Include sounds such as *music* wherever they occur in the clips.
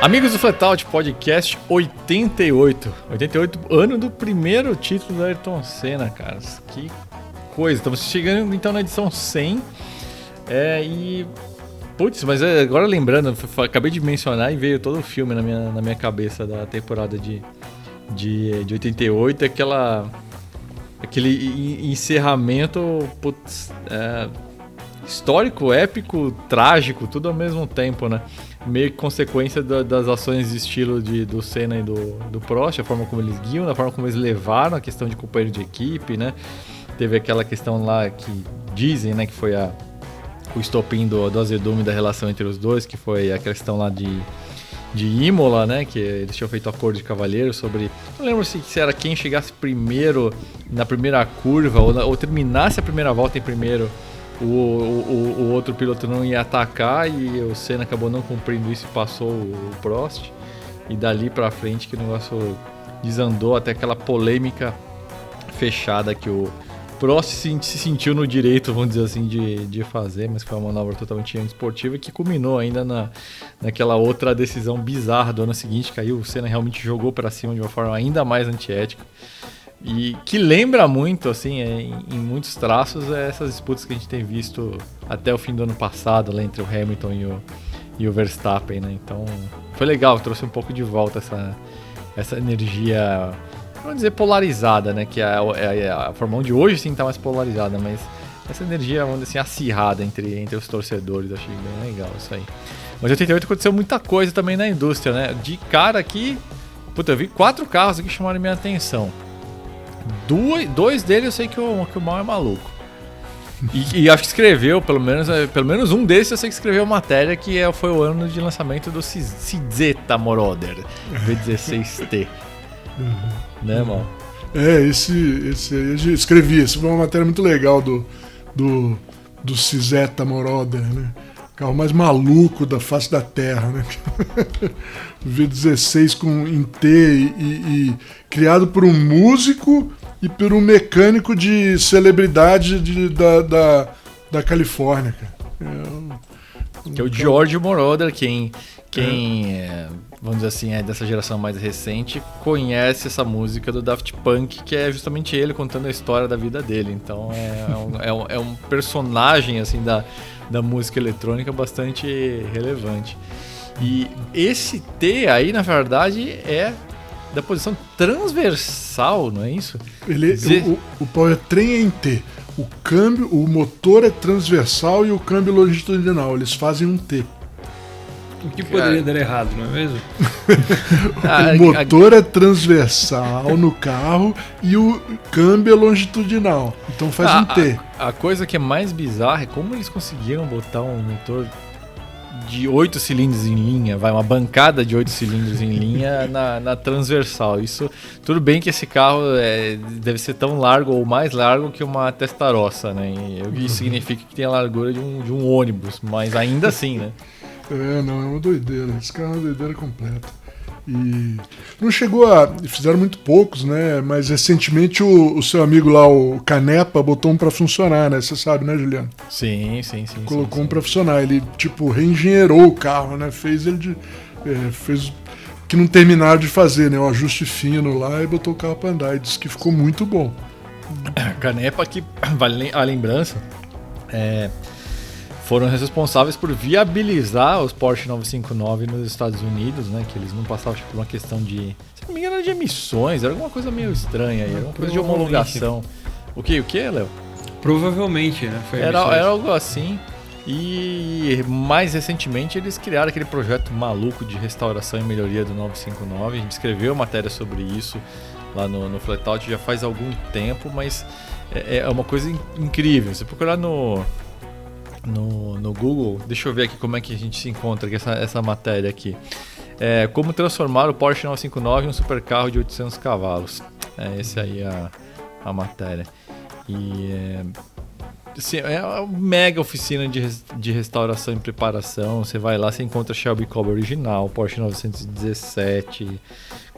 Amigos do Flatout Podcast 88. 88, ano do primeiro título do Ayrton Senna, cara. Que coisa. Estamos chegando então na edição 100. É, e. Putz, mas é, agora lembrando, acabei de mencionar e veio todo o filme na minha, na minha cabeça da temporada de, de, de 88. Aquela. Aquele encerramento. Putz, é, histórico, épico, trágico, tudo ao mesmo tempo, né? Meio que consequência da, das ações de estilo de, do Senna e do, do Prost, a forma como eles guiam, a forma como eles levaram a questão de companheiro de equipe, né? Teve aquela questão lá que dizem, né, que foi a, o estopim do, do azedume da relação entre os dois, que foi a questão lá de, de Imola, né? Que eles tinham feito acordo de cavalheiro sobre. Não lembro se, se era quem chegasse primeiro na primeira curva ou, ou terminasse a primeira volta em primeiro o, o, o, outro piloto não ia atacar e o Senna acabou não cumprindo isso e passou o Prost. E dali para frente que o negócio desandou até aquela polêmica fechada que o Prost se, se, sentiu no direito, vamos dizer assim, de, de fazer, mas foi uma manobra totalmente esportiva que culminou ainda na, naquela outra decisão bizarra do ano seguinte, que aí o Senna realmente jogou para cima de uma forma ainda mais antiética. E que lembra muito, assim, é, em, em, muitos traços, é essas disputas que a gente tem visto até o fim do ano passado, lá entre o Hamilton e o, e o Verstappen, né? Então, foi legal, trouxe um pouco de volta essa, essa energia, vamos dizer, polarizada, né? Que a, a, a, a Fórmula 1 de hoje sim tá mais polarizada, mas essa energia, vamos dizer assim, acirrada entre, entre os torcedores, achei bem legal isso aí. Mas em 88 aconteceu muita coisa também na indústria, né? De cara aqui, puta, eu vi quatro carros que chamaram minha atenção. Dois, dois deles eu sei que o, que o Mal é maluco. E, e, acho que escreveu, pelo menos, é, pelo menos um desses eu sei que escreveu matéria que é, foi o ano de lançamento do Cizeta Moroder V16T. Uhum. Né, Mal? É, esse, esse aí eu escrevi. Isso foi uma matéria muito legal do, do, do Cizeta Moroder, né? carro mais maluco da face da Terra, né? *laughs* V16 com em T e, e, criado por um músico e por um mecânico de celebridade de, da, da, da Califórnia, cara. É, que é o George Moroder, quem, quem é. É, vamos dizer assim, é dessa geração mais recente, conhece essa música do Daft Punk, que é justamente ele contando a história da vida dele. Então é, um, *laughs* é um, é um personagem assim da da música eletrônica bastante relevante. E esse T aí, na verdade, é da posição transversal, não é isso? Ele, Dizer... o, o, trem é em T. O câmbio, o motor é transversal e o câmbio longitudinal. Eles fazem um T. O que poderia dar errado, não é mesmo? *laughs* o motor é transversal no carro e o câmbio é longitudinal. Então faz um T. A, a, coisa que é mais bizarra é como eles conseguiram botar um motor de oito cilindros em linha, vai uma bancada de oito cilindros em linha na, na, transversal. Isso tudo bem que esse carro é, deve ser tão largo ou mais largo que uma testarossa, né? E isso *laughs* significa que tem a largura de um, de um ônibus, mas ainda assim, né? *laughs* É, não, é uma doideira. Esse carro é uma doideira completa. E não chegou a. Fizeram muito poucos, né? Mas recentemente o, o seu amigo lá, o Canepa, botou um para funcionar, né? Você sabe, né, Juliano? Sim, sim, sim. Colocou sim, um para funcionar. Ele, tipo, reengenheirou o carro, né? Fez ele de. É, fez que não terminaram de fazer, né? O ajuste fino lá e botou o carro para andar. E disse que ficou muito bom. Canepa, que *clears throat* vale a lembrança. É, foram responsáveis por viabilizar os Porsche 959 nos Estados Unidos, né? Que eles não passavam tipo, por uma questão de. Se não me engano, de emissões, era alguma coisa meio estranha aí, era uma coisa de homologação. O que, o que, Léo? Provavelmente, né? Era, era algo assim. E mais recentemente eles criaram aquele projeto maluco de restauração e melhoria do 959. A gente escreveu matéria sobre isso lá no, no Flatout já faz algum tempo, mas é, é uma coisa incrível. Se procurar no, no, no Google. Deixa eu ver aqui como é que a gente se encontra essa, essa matéria aqui. É, como transformar o Porsche 959 em um supercarro de 800 cavalos. É esse aí a, a matéria. E é, assim, é uma mega oficina de, de restauração e preparação. Você vai lá, você encontra Shelby Cobra original, Porsche 917,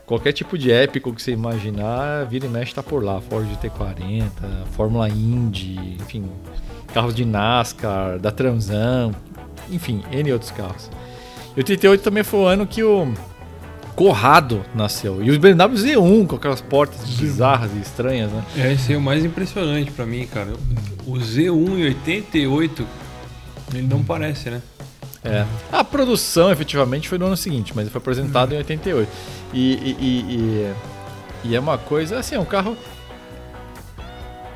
qualquer tipo de épico que você imaginar, vira e mexe tá por lá. Ford T40, Fórmula Indy, enfim, carros de NASCAR, da Transan, enfim, N outros carros. E 88 também foi o ano que o Corrado nasceu. E os BMW Z1 com aquelas portas bizarras e estranhas, né? É, esse é o mais impressionante pra mim, cara. O Z1 em 88, ele não parece, né? É. A produção, efetivamente, foi no ano seguinte, mas foi apresentado em 88. E, e, e, e, e é uma coisa, assim, é um carro.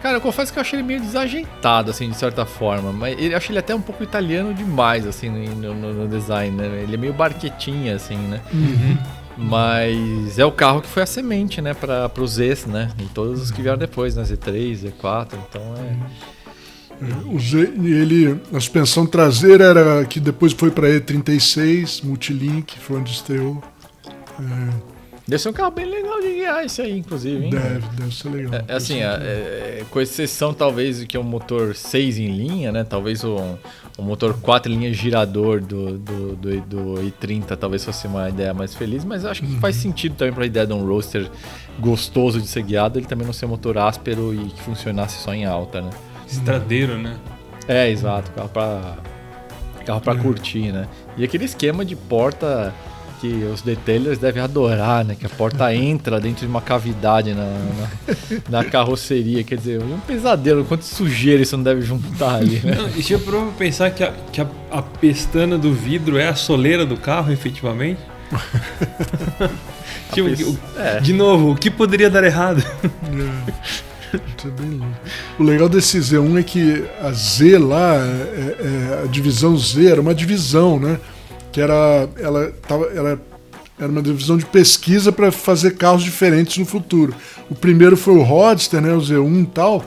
Cara, eu confesso que eu achei ele meio desajeitado, assim, de certa forma. Mas eu achei ele até um pouco italiano demais, assim, no, no, no design, né? Ele é meio barquetinha, assim, né? Uhum. Mas é o carro que foi a semente, né, para os Zs, né? E todos os que vieram depois, né? Z3, Z4, então é. Z, ele, a suspensão traseira era que depois foi para E36, Multilink, foi onde estreou. É, Deve ser um carro bem legal de guiar esse aí, inclusive, hein? deve, deve ser legal. É, é assim, é, é, com exceção talvez que é um motor 6 em linha, né? Talvez um, um motor 4 em linha girador do, do, do, do i30 talvez fosse uma ideia mais feliz, mas acho que faz sentido também para a ideia de um roadster gostoso de ser guiado, ele também não ser um motor áspero e que funcionasse só em alta, né? Estradeiro, né? É, exato, carro para carro para curtir, né? E aquele esquema de porta que os detailers devem adorar, né? Que a porta *laughs* entra dentro de uma cavidade na, na, na carroceria. Quer dizer, é um pesadelo. Quanto sujeira isso não deve juntar ali, né? Não, e se eu provo pensar que, a, que a, a pestana do vidro é a soleira do carro, efetivamente? *laughs* Tipo, pes- o- é. De novo, o que poderia dar errado? É. É. O legal desse Z1 é que a Z lá, é- é- a divisão Z era uma divisão, né? Que era. Ela, tava, ela era uma divisão de pesquisa para fazer carros diferentes no futuro. O primeiro foi o Roadster, né? O Z1 e tal.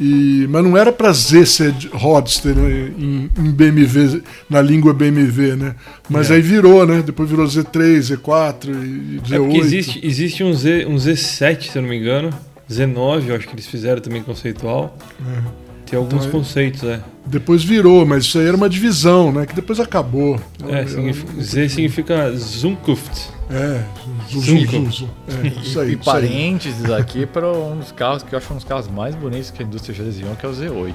E, mas não era para Z ser Roadster né, em, em BMW, na língua BMW, né? Mas É. aí virou, né? Depois virou Z3, Z4 e Z8. É existe, existe um, Z, um Z7, se eu não me engano. Z9, eu acho que eles fizeram também conceitual. Tem alguns Então, é- conceitos, é. Depois virou, mas isso aí era uma divisão, né? Que depois acabou. É, Ela- significa- Z significa Zunkuft. É, zum. É, isso aí. e isso aí. parênteses aqui para um dos carros que eu acho um dos carros mais bonitos que a indústria já desenhou, que é o Z8.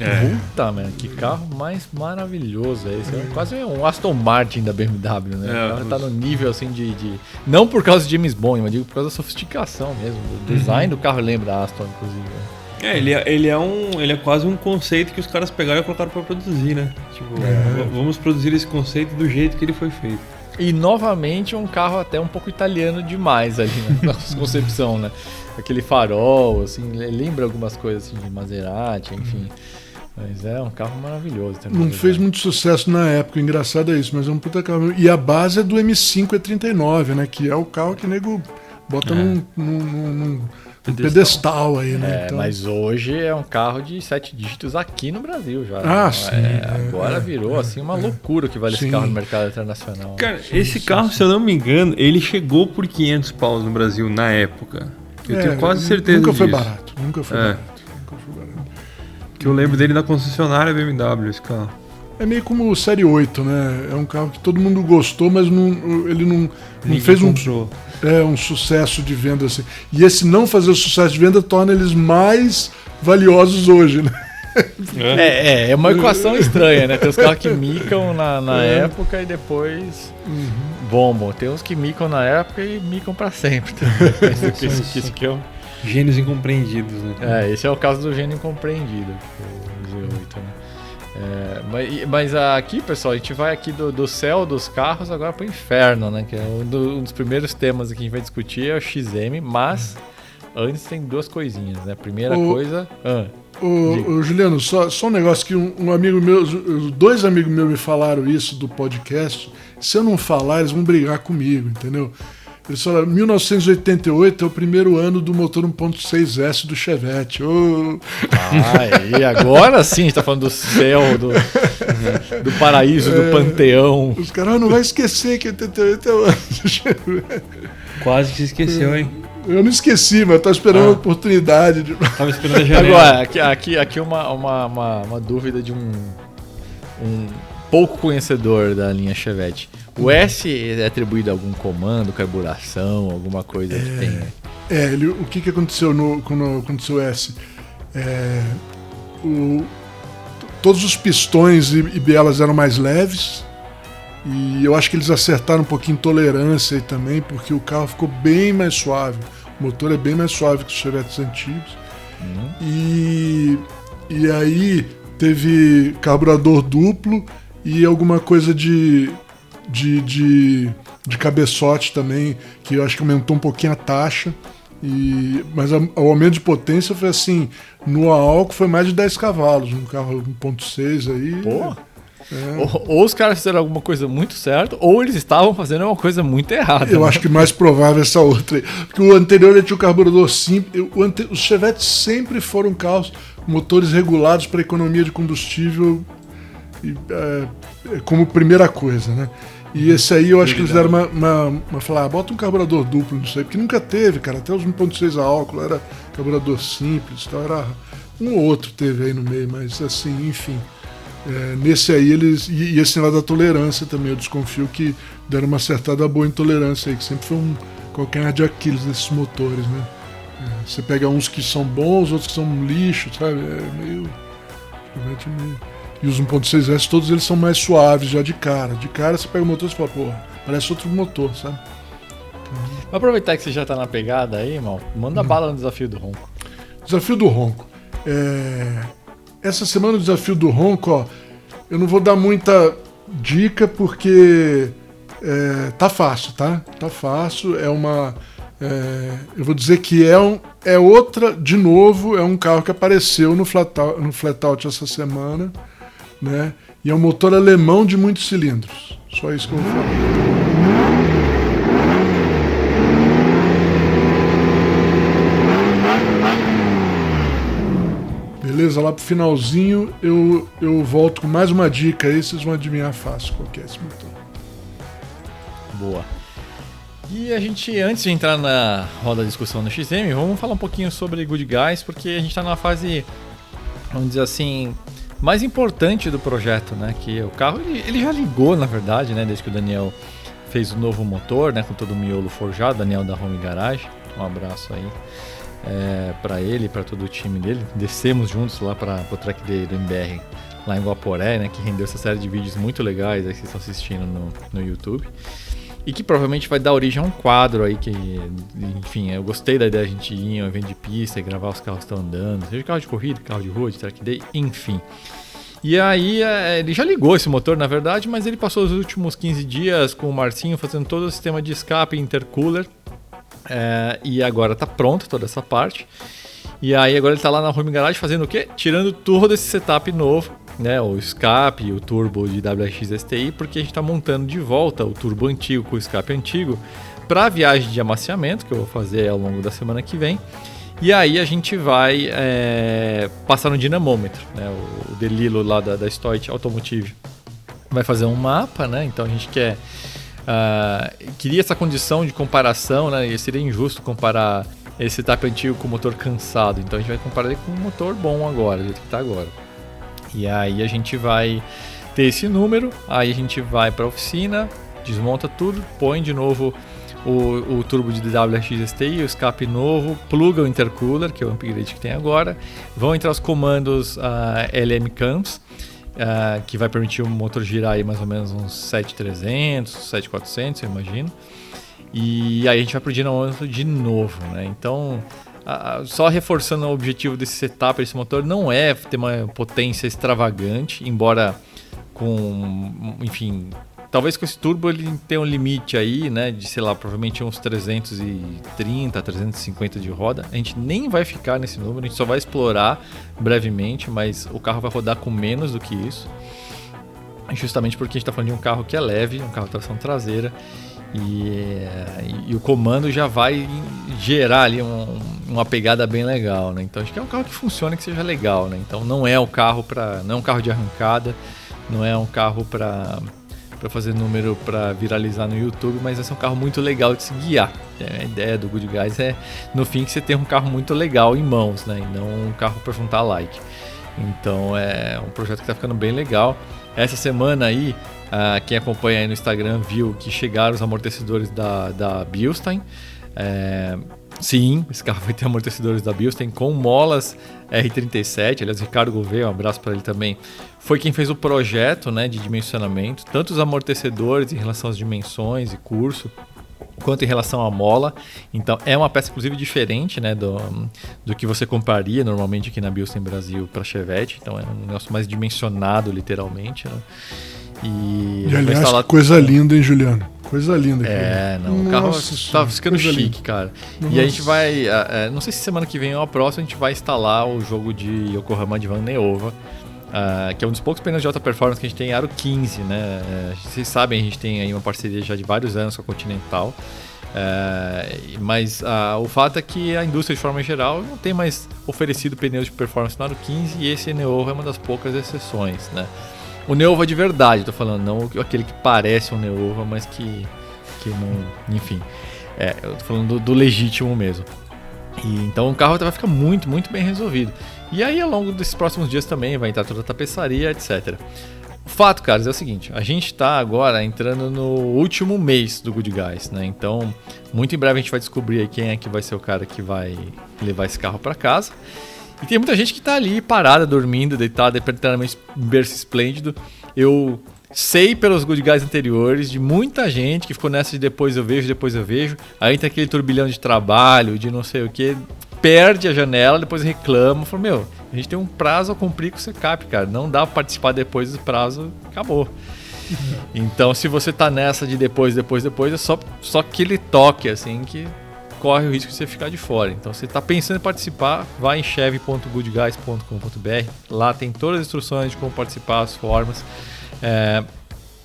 É. Puta, mano, que carro mais maravilhoso é esse. É quase um Aston Martin da BMW, né? É, o carro tá no nível assim de, de- Não por causa de James Bond, mas digo por causa da sofisticação mesmo. O design do carro lembra Aston, inclusive. né? É, ele é, ele é um. Ele é quase um conceito que os caras pegaram e colocaram pra produzir, né? Tipo, v- vamos produzir esse conceito do jeito que ele foi feito. E novamente um carro até um pouco italiano demais ali *laughs* na nossa concepção, né? Aquele farol, assim, le- lembra algumas coisas assim de Maserati, enfim. Mas é um carro maravilhoso também. Não fez muito sucesso na época, o engraçado é isso, mas é um puta carro. E a base é do M5 E39, né? Que é o carro que o nego bota num, num- num- num Pedestal. pedestal aí, né? É, Então, mas hoje é um carro de sete dígitos aqui no Brasil já. Ah, né? sim, É, é, agora é, virou assim uma loucura o que vale Sim. esse carro no mercado internacional. Cara, esse carro, se eu não me engano, ele chegou por 500 paus no Brasil na época. Eu é, tenho quase certeza Nunca foi disso. barato, nunca foi É. barato. Que eu lembro dele na concessionária BMW, esse carro. É meio como o Série 8, né? É um carro que todo mundo gostou, mas não, ele não, não fez um, é, um sucesso de venda assim. E esse não fazer o sucesso de venda torna eles mais valiosos hoje, né? É, é, é uma equação estranha, né? Tem os carros que micam na, na É. época e depois bombam. Tem uns que micam na época e micam pra sempre. Isso *laughs* que- isso isso que é, o- Gênios incompreendidos, né? é, esse é o caso do gênio incompreendido, o Z8, né? É, mas, mas aqui, pessoal, a gente vai aqui do, do céu dos carros agora pro inferno, né? Que é um, do- um dos primeiros temas que a gente vai discutir é o XM, mas antes tem duas coisinhas, né? Primeira O- coisa. ah, Ô, Diga. ô, Juliano, só, só um negócio que um, um amigo meu, dois amigos meus me falaram isso do podcast. Se eu não falar, eles vão brigar comigo, entendeu? Eles falaram, 1988 é o primeiro ano do motor 1.6S do Chevette. Ô, Ah, e agora sim a gente tá falando do céu, do, do paraíso, do panteão. os caras "Ah, não vai esquecer que 88 é o ano do Chevette. Quase que se esqueceu, hein? Eu não esqueci, mas tô esperando Ah. a oportunidade de. Tava esperando a janela. Agora, aqui, aqui, aqui uma, uma, uma, uma dúvida de um, um pouco conhecedor da linha Chevette. O S é atribuído a algum comando, carburação, alguma coisa que tem. É, ele, o que, que aconteceu no, quando aconteceu o S? É, o- todos os pistões e, e bielas eram mais leves E eu acho que eles acertaram um pouquinho tolerância aí também, porque o carro ficou bem mais suave. O motor é bem mais suave que os Chevetes antigos. Uhum. E, e aí teve carburador duplo e alguma coisa de, de, de, de cabeçote também, que eu acho que aumentou um pouquinho a taxa. E, mas o aumento de potência foi assim, no álcool foi mais de 10 cavalos, no carro 1.6 aí. Pô. É. Ou, ou, os caras fizeram alguma coisa muito certa, ou eles estavam fazendo uma coisa muito errada. Eu né? acho que mais provável é essa outra. Porque o anterior ele tinha o carburador simples. Ante... Os Chevetes sempre foram carros motores regulados para economia de combustível e, é, é, como primeira coisa, né? E esse aí eu acho que eles deram uma, uma, uma falar, ah, bota um carburador duplo nisso aí, porque nunca teve, cara. Até os 1.6 a álcool era carburador simples, então era um ou outro teve aí no meio, mas assim, enfim. É, nesse aí eles. E, e esse negócio da tolerância também, eu desconfio que deram uma acertada boa em tolerância aí, que sempre foi um qualquer de Aquiles desses motores, né? É, você pega uns que são bons, outros que são lixo, sabe? É meio. meio... E os 1.6S, todos eles são mais suaves já de cara. De cara você pega o motor e fala, porra, parece outro motor, sabe? Vou aproveitar que você já tá na pegada aí, mal. Manda hum. bala no desafio do Ronco. Desafio do Ronco. É... Essa semana o desafio do Ronco, ó, eu não vou dar muita dica porque é, tá fácil, tá? Tá fácil. É uma. É, eu vou dizer que é, um, é outra, de novo, é um carro que apareceu no Flatout, no flatout essa semana, né? E é um motor alemão de muitos cilindros. Só isso que eu vou falar. Beleza? Lá pro finalzinho eu, eu volto com mais uma dica aí, vocês vão adivinhar fácil qual é esse motor. Boa. E a gente, antes de entrar na roda de discussão no XM, vamos falar um pouquinho sobre Good Guys, porque a gente está na fase, vamos dizer assim, mais importante do projeto, né? Que o carro, ele, ele, já ligou, na verdade, né? Desde que o Daniel fez o novo motor, né? Com todo o miolo forjado, Daniel da Home Garage. Um abraço aí é, para ele, para todo o time dele. Descemos juntos lá para o track do MBR lá em Guaporé, né, que rendeu essa série de vídeos muito legais aí que vocês estão assistindo no, no YouTube. E que provavelmente vai dar origem a um quadro aí que, enfim, eu gostei da ideia de a gente ir em um evento de pista e gravar os carros que estão andando, seja carro de corrida, carro de rua, de track day, enfim. E aí é, ele já ligou esse motor, na verdade, mas ele passou os últimos 15 dias com o Marcinho fazendo todo o sistema de escape intercooler é, e agora tá pronto toda essa parte. E aí agora ele tá lá na Home Garage fazendo o quê? Tirando tudo esse setup novo, né? O escape, o turbo de WX STI, porque a gente está montando de volta o turbo antigo com o escape antigo para a viagem de amaciamento que eu vou fazer ao longo da semana que vem. E aí a gente vai é, passar no dinamômetro, né? O, Delilo lá da, da Automotive vai fazer um mapa, né? Então a gente quer Uh, queria essa condição de comparação, né? E seria injusto comparar esse setup antigo com o motor cansado. Então a gente vai comparar ele com um motor bom agora, do jeito que está agora. E aí a gente vai ter esse número, aí a gente vai para a oficina, desmonta tudo, põe de novo o, o turbo de WRX STI, o escape novo, pluga o intercooler, que é o upgrade que tem agora, vão entrar os comandos uh, ah, LM Camps uh, que vai permitir o motor girar aí mais ou menos uns 7300, 7400, eu imagino. E aí a gente vai pro dinamômetro de novo, né? Então, só reforçando o objetivo desse setup desse motor não é ter uma potência extravagante, embora com, enfim, Talvez com esse turbo ele tenha um limite aí, né? De, sei lá, provavelmente uns 330, 350 de roda. A gente nem vai ficar nesse número, a gente só vai explorar brevemente, mas o carro vai rodar com menos do que isso. Justamente porque a gente está falando de um carro que é leve, um carro de tração traseira. E, e, o comando já vai gerar ali um, uma pegada bem legal, né? Então acho que é um carro que funciona, que seja legal, né? Então não é um carro para, não é um carro de arrancada, não é um carro para para fazer número para viralizar no YouTube, mas esse é um carro muito legal de se guiar. É, a ideia do Good Guys é, no fim, que você tenha um carro muito legal em mãos, né? E não um carro para juntar like. Então é um projeto que está ficando bem legal. Essa semana aí, uh, quem acompanha aí no Instagram viu que chegaram os amortecedores da, da Bilstein. É, Sim, esse carro *laughs* vai ter amortecedores da Bilstein com molas R37. Aliás, Ricardo Gouveia, um abraço para ele também. Foi quem fez o projeto né, de dimensionamento, tanto os amortecedores em relação às dimensões e curso, quanto em relação à mola. Então é uma peça inclusive diferente, né, do, do que você compraria normalmente aqui na Bilstein Brasil para Chevette. Então é um negócio mais dimensionado literalmente. Né? E, e aliás, coisa linda, hein, Juliano? Coisa linda. É, não. o carro tá ficando chique, linda. cara. Nossa. E a gente vai. É, não sei se semana que vem ou a próxima, a gente vai instalar o jogo de Yokohama de Van Neova. Uh, que é um dos poucos pneus de alta performance que a gente tem Aro 15, né? Uh, vocês sabem, a gente tem aí uma parceria já de vários anos com a Continental. Uh, mas o fato é que a indústria, de forma geral, não tem mais oferecido pneus de performance no Aro 15 e esse Neova é uma das poucas exceções, né? O Neova de verdade, tô falando, não aquele que parece um Neova, mas que, que não. Enfim. É, eu tô falando do, do legítimo mesmo. E, então o carro vai ficar muito, muito bem resolvido. E aí, ao longo desses próximos dias também vai entrar toda a tapeçaria, etc. O fato, caras, é o seguinte: a gente está agora entrando no último mês do Good Guys, né? Então, muito em breve a gente vai descobrir quem é que vai ser o cara que vai levar esse carro para casa. E tem muita gente que tá ali parada, dormindo, deitada, eternamente em berço esplêndido. Eu sei pelos good guys anteriores de muita gente que ficou nessa de depois eu vejo, depois eu vejo. Aí tem aquele turbilhão de trabalho, de não sei o que, perde a janela, depois reclama. Fala, meu, a gente tem um prazo a cumprir com o SECAP, cara. Não dá pra participar depois do prazo, acabou. *laughs* Então, se você tá nessa de depois, depois, depois, é só, só aquele toque, assim, que corre o risco de você ficar de fora. Então, você está pensando em participar, vai em chevy.goodguys.com.br. Lá tem todas as instruções de como participar, as formas. É,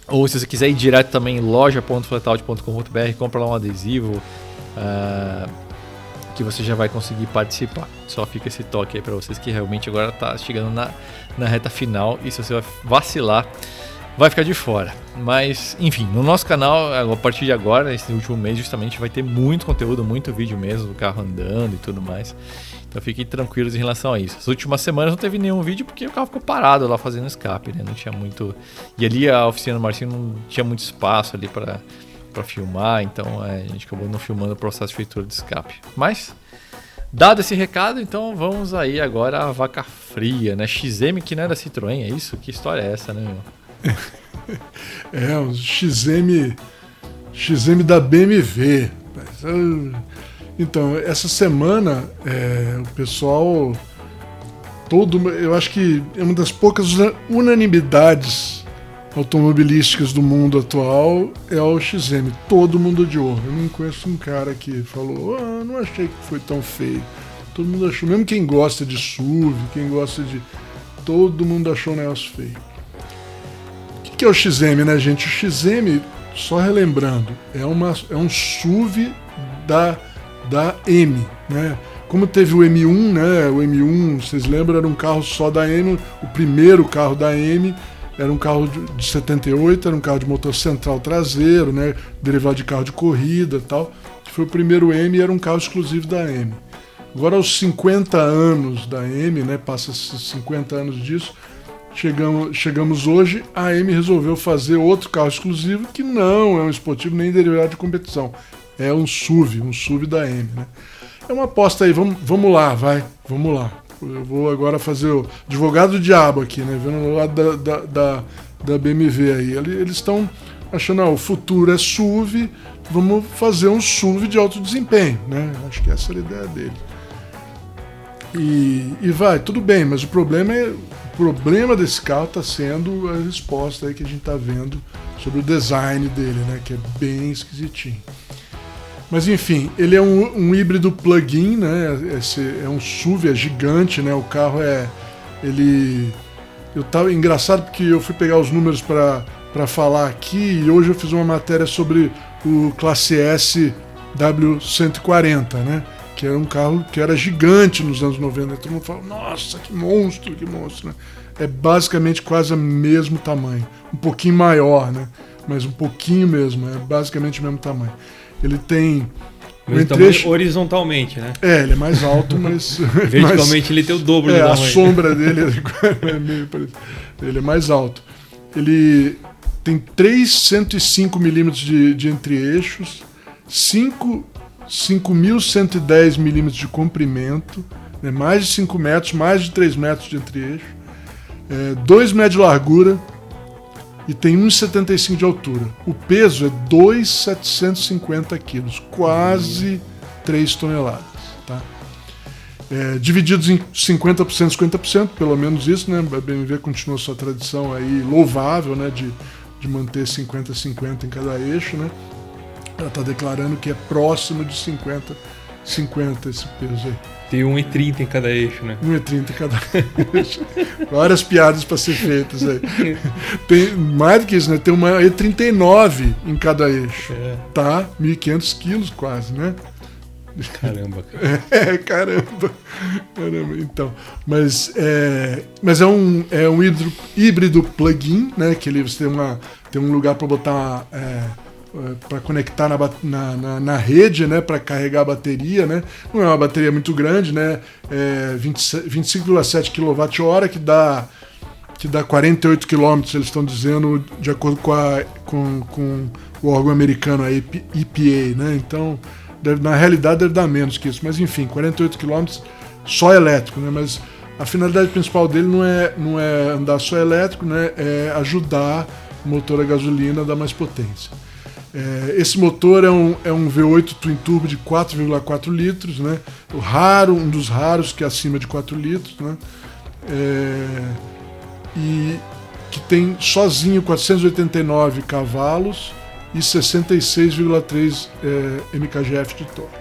ou se você quiser ir direto também em loja.flatout.com.br, compra lá um adesivo é, que você já vai conseguir participar. Só fica esse toque aí para vocês que realmente agora está chegando na, na reta final e se você vai vacilar vai ficar de fora. Mas, enfim, no nosso canal, a partir de agora, esse último mês, justamente, vai ter muito conteúdo, muito vídeo mesmo, do carro andando e tudo mais. Então fiquem tranquilos em relação a isso. As últimas semanas não teve nenhum vídeo porque o carro ficou parado lá fazendo escape, né? Não tinha muito. E ali a oficina do Marcinho não tinha muito espaço ali para filmar, então é, a gente acabou não filmando o processo de feitura de escape. Mas Dado esse recado, então vamos aí agora à vaca fria, né? XM que não é da Citroën, é isso? Que história é essa, né, meu? É, um XM, XM da BMW. Então, essa semana, é, o pessoal. Todo, eu acho que é uma das poucas unanimidades automobilísticas do mundo atual é o XM. Todo mundo odiou. Eu não conheço um cara que falou, ah, não achei que foi tão feio. Todo mundo achou, mesmo quem gosta de SUV, quem gosta de. Todo mundo achou o negócio feio que é o XM, né, gente? O XM, só relembrando, é, uma, é um SUV da, da M, né? Como teve o M1, né? O M1, vocês lembram, era um carro só da M, o primeiro carro da M era um carro de, de 78, era um carro de motor central traseiro, né? Derivado de carro de corrida e tal. Foi o primeiro M e era um carro exclusivo da M. Agora, aos 50 anos da M, né? Passa 50 anos disso, Chegamos, chegamos hoje, a AM resolveu fazer outro carro exclusivo que não é um esportivo nem derivado de competição. É um SUV, um SUV da AM, né? É uma aposta aí, vamos, vamos lá, vai, vamos lá. Eu vou agora fazer o advogado do diabo aqui, né? Vendo o lado da, da, da, da BMW aí. Eles estão achando, ah, o futuro é SUV, vamos fazer um SUV de alto desempenho, né? Acho que essa era a ideia dele. E, e vai, tudo bem, mas o problema é problema desse carro está sendo a resposta aí que a gente está vendo sobre o design dele, né? Que é bem esquisitinho. Mas enfim, ele é um, um híbrido plug-in, né? Esse é um SUV, é gigante, né? O carro é. Ele. Eu tava engraçado porque eu fui pegar os números para falar aqui e hoje eu fiz uma matéria sobre o Classe S W140, né? Que era um carro que era gigante nos anos 90. Todo mundo fala, nossa, que monstro, que monstro. Né? É basicamente quase o mesmo tamanho. Um pouquinho maior, né? Mas um pouquinho mesmo, é basicamente o mesmo tamanho. Ele tem. Um trecho... horizontalmente, né? É, ele é mais alto, *laughs* mas. Verticalmente *laughs* mas, ele tem o dobro é, do tamanho. A sombra dele *laughs* é meio parecido. Ele é mais alto. Ele tem 305 milímetros de, de entre-eixos, 5 5.110 milímetros de comprimento, né, mais de 5 metros, mais de 3 metros de entre-eixo, é, 2 metros de largura e tem 1,75 de altura. O peso é 2,750 quilos, quase 3 toneladas. Tá? É, divididos em 50%, 50%, pelo menos isso, né? A BMW continua sua tradição aí louvável, né? De, de manter 50-50 em cada eixo, né? Ela está declarando que é próximo de 50, 50 esse peso aí. Tem 1,30 em cada eixo, né? 1,30 em cada eixo. *laughs* Várias piadas para ser feitas aí. Tem, mais do que isso, né? Tem uma E39 em cada eixo. É. Tá? 1.500 quilos quase, né? Caramba, *laughs* cara. É, caramba. Caramba, então. Mas é, mas é um, é um híbrido, híbrido plug-in, né? Que ele, você tem, uma, tem um lugar para botar. É, para conectar na, na, na, rede, né, para carregar a bateria, né? Não é uma bateria muito grande, né? É 25,7 kWh que dá que dá 48 km, eles estão dizendo de acordo com, a, com, com o órgão americano a EPA, né? Então Deve, na realidade deve dar menos que isso, mas enfim, 48 km só elétrico, né? Mas a finalidade principal dele não é, não é andar só elétrico, né? É ajudar o motor a gasolina a dar mais potência. É, esse motor é um, é um V8 Twin Turbo de 4,4 litros, né? O raro, um dos raros que é acima de 4 litros, né? É, e que tem sozinho 489 cavalos e 66,3 é, mkgf de torque.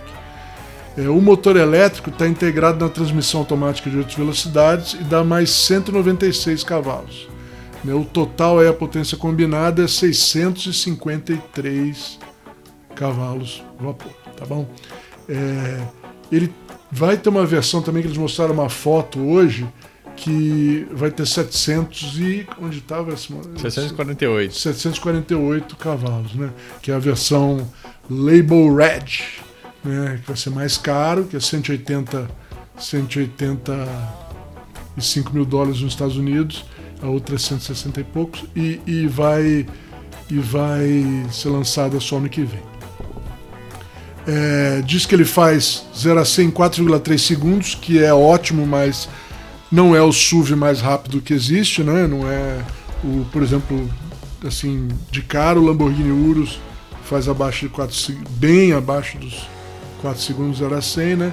É, o motor elétrico está integrado na transmissão automática de 8 velocidades e dá mais 196 cavalos. O total é a potência combinada é 653 cavalos vapor, tá bom? É, ele vai ter uma versão também que eles mostraram uma foto hoje que vai ter 700 e onde estava esse 748 748 cavalos, né? Que é a versão Label Red, né? Que vai ser mais caro, que é 180 185 mil dólares nos Estados Unidos, a outra é 160 e poucos e, e vai e vai ser lançada só no que vem. É, diz que ele faz 0 a 100 em 4,3 segundos, que é ótimo, mas não é o SUV mais rápido que existe, né? Não é o, por exemplo, assim, de cara o Lamborghini Urus faz abaixo de 4 bem abaixo dos 4 segundos era 100, né?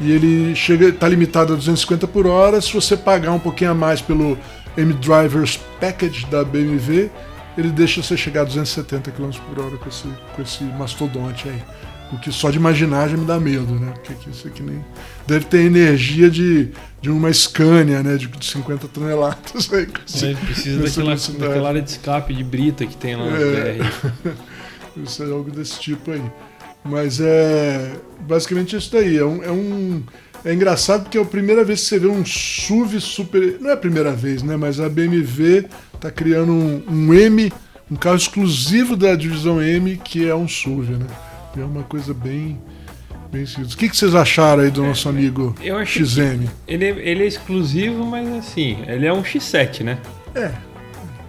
E ele chega está limitado a 250 por hora. Se você pagar um pouquinho a mais pelo M-Drivers Package da BMW, ele deixa você chegar a 270 km por hora com esse, com esse mastodonte aí. O que só de imaginar já me dá medo, né? Porque isso aqui nem. Deve ter energia de, de uma Scania, né? De 50 toneladas. Aí, assim, precisa daquela, daquela área de escape de brita que tem lá no é. *laughs* isso é algo desse tipo aí. Mas é basicamente isso daí. É um, é um. É engraçado porque é a primeira vez que você vê um SUV super. Não é a primeira vez, né? Mas a BMW tá criando um, um M, um carro exclusivo da divisão M, que é um SUV, né? É uma coisa bem. bem simples. O que, que vocês acharam aí do é, nosso amigo eu XM? Ele, é, ele é exclusivo, mas assim, ele é um X7, né? É.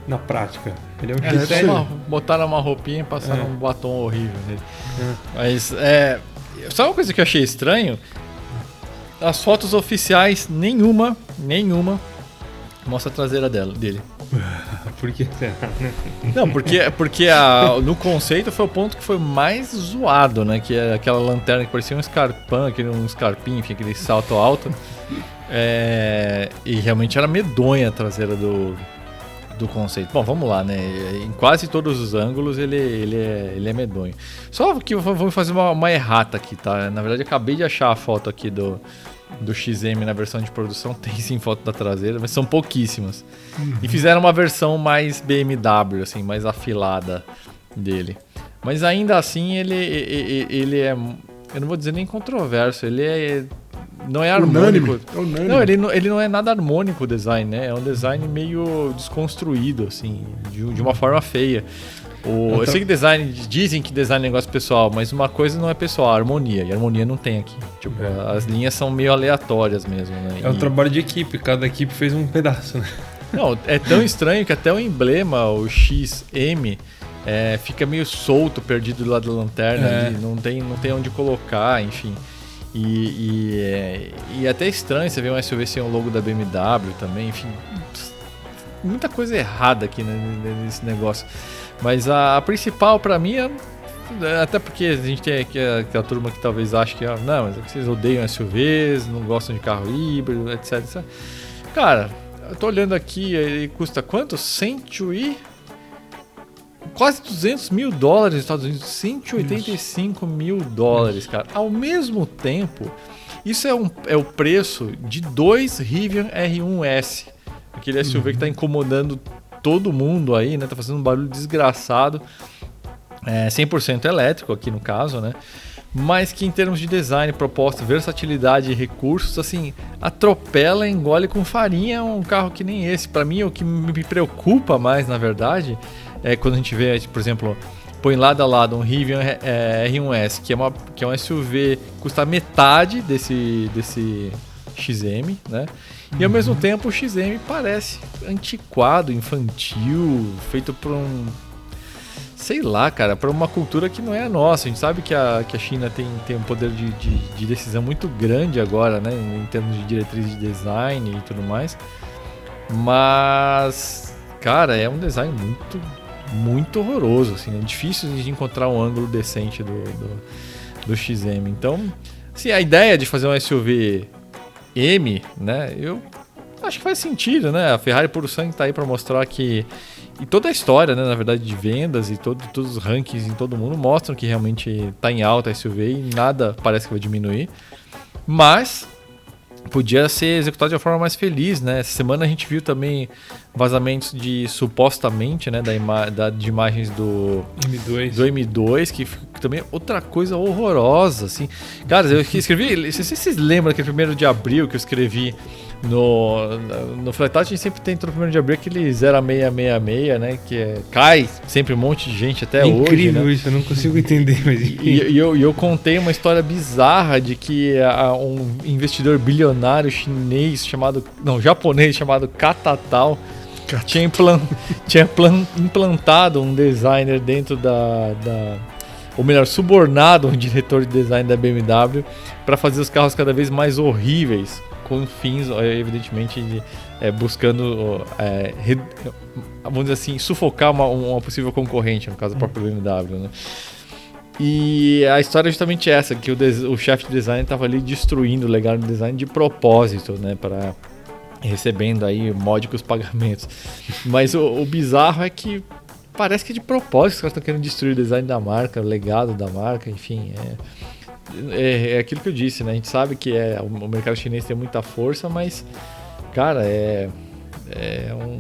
Na prática. Ele é um é, X7. Uma, botaram uma roupinha e passaram é. um batom horrível nele. É. Mas é. Sabe uma coisa que eu achei estranho? As fotos oficiais, nenhuma, nenhuma, mostra a traseira dela, dele. *laughs* Por que será, né? Não, porque, porque a, no conceito foi o ponto que foi mais zoado, né? Que é aquela lanterna que parecia um escarpão, aquele, um escarpinho, enfim, aquele salto alto. É, e realmente era medonha a traseira do, do conceito. Bom, vamos lá, né? Em quase todos os ângulos ele, ele, é, ele é medonho. Só que eu vou fazer uma, uma errata aqui, tá? Na verdade, acabei de achar a foto aqui do, do XM na versão de produção *laughs* tem sim foto da traseira, mas são pouquíssimas. Uhum. E fizeram uma versão mais BMW, assim, mais afilada dele. Mas ainda assim ele, ele, ele é. Eu não vou dizer nem controverso, ele é. Não é harmônico. Unânime. É unânime. Não, ele não, ele não é nada harmônico o design, né? É um design meio desconstruído, assim, de, de uma forma feia. O, então... Eu sei que design, dizem que design é negócio pessoal, mas uma coisa não é pessoal, a harmonia. E a harmonia não tem aqui. Tipo, é. as linhas são meio aleatórias mesmo, né? É um trabalho de equipe, cada equipe fez um pedaço, né? Não, é tão estranho que até o emblema, o XM, é, fica meio solto, perdido do lado da lanterna, É. não, tem, não tem onde colocar, enfim. E, e, é, e é até estranho você ver um SUV sem o logo da BMW também, enfim. Muita coisa errada aqui né, nesse negócio. Mas a, a principal pra mim é. Até porque a gente tem aqui aquela turma que talvez ache que, ah, não, mas é que vocês odeiam SUVs, não gostam de carro híbrido, etc. etc. Cara, eu tô olhando aqui, ele custa quanto? Cento e quase 200 mil dólares nos Estados Unidos, 185 mil dólares, cara. Ao mesmo tempo, isso é, um, é o preço de dois Rivian R1S, aquele SUV que está incomodando todo mundo aí, né? Tá fazendo um barulho desgraçado. É 100% elétrico aqui no caso, né? Mas que em termos de design, proposta, versatilidade e recursos, assim, atropela, engole com farinha um carro que nem esse. Para mim, o que me preocupa mais, na verdade, é quando a gente vê, por exemplo, põe lado a lado um Rivian é, R1S, que é, uma, que é um SUV que custa metade desse, desse XM, né? E ao mesmo tempo o XM parece antiquado, infantil, feito por um. Sei lá, cara, para uma cultura que não é a nossa. A gente sabe que a, que a China tem, tem um poder de, de, de decisão muito grande agora, né? Em termos de diretriz de design e tudo mais. Mas, cara, é um design muito, muito horroroso. Assim, é difícil de encontrar um ângulo decente do, do, do XM. Então, assim, a ideia de fazer um SUV M, né? Eu acho que faz sentido, né? A Ferrari por sangue tá aí para mostrar que e toda a história, né, na verdade, de vendas e todo, todos os rankings em todo mundo mostram que realmente tá em alta a SUV e nada parece que vai diminuir. Mas podia ser executado de uma forma mais feliz, né? Essa semana a gente viu também vazamentos de supostamente, né, da, ima da de imagens do M2. do M2, que, que também é outra coisa horrorosa, assim. Cara, eu escrevi, *laughs* não sei se vocês lembram que primeiro de abril que eu escrevi no, no Flatout, a gente sempre tem todo primeiro de abril aquele 0666, né, que é, cai sempre um monte de gente até É hoje, incrível né? isso, eu não consigo entender, mas E, e eu, e eu contei uma história bizarra de que a- um investidor bilionário chinês chamado. Não, japonês chamado Katatao tinha, implan- tinha plan- implantado um designer dentro da, da. Ou melhor, subornado um diretor de design da BMW para fazer os carros cada vez mais horríveis, com fins, evidentemente, de, é, buscando, é, re- vamos dizer assim, sufocar uma, uma possível concorrente, no caso da própria BMW. Né? E a história é justamente essa, que o, o chefe de design estava ali destruindo o legado de design de propósito, né, para recebendo aí módicos pagamentos. Mas o, o bizarro é que parece que é de propósito os caras estão querendo destruir o design da marca, o legado da marca, enfim, é, é, é aquilo que eu disse, né? A gente sabe que é, o, mercado chinês tem muita força, mas cara, é é um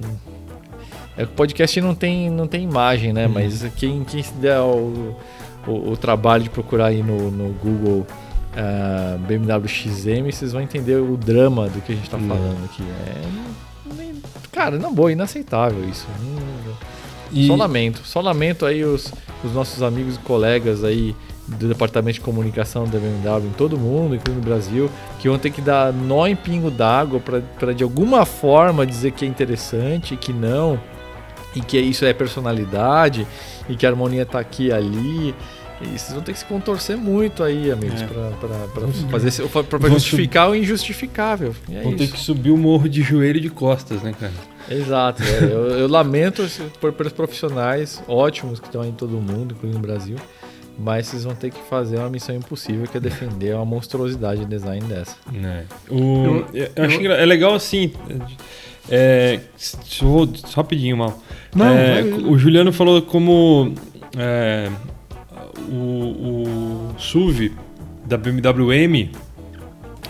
é, podcast não tem, não tem imagem, né? Mas quem, quem se der o, o, o trabalho de procurar aí no, no Google ah, BMW XM, vocês vão entender o drama do que a gente tá Hum. falando aqui. É, cara, na boa, inaceitável isso. Hum, E- Só lamento. Só lamento aí os, os nossos amigos e colegas aí do departamento de comunicação da BMW em todo mundo, incluindo no Brasil, que vão ter que dar nó em pingo d'água para de alguma forma dizer que é interessante, que não, e que isso é personalidade, e que a harmonia tá aqui e ali. E vocês vão ter que se contorcer muito aí, amigos, É. para fazer Vão justificar o injustificável. E é Vão ter isso. que subir o morro de joelho e de costas, né, cara? Exato. é, eu, eu lamento por, pelos profissionais ótimos que estão aí em todo mundo, incluindo no Brasil. Mas vocês vão ter que fazer uma missão impossível, que é defender uma monstruosidade de design dessa. É. O, eu, eu acho engra- é legal assim. É, só, vou- rapidinho, mal. Não, É, vai- o Juliano falou como é, o, o SUV da BMW M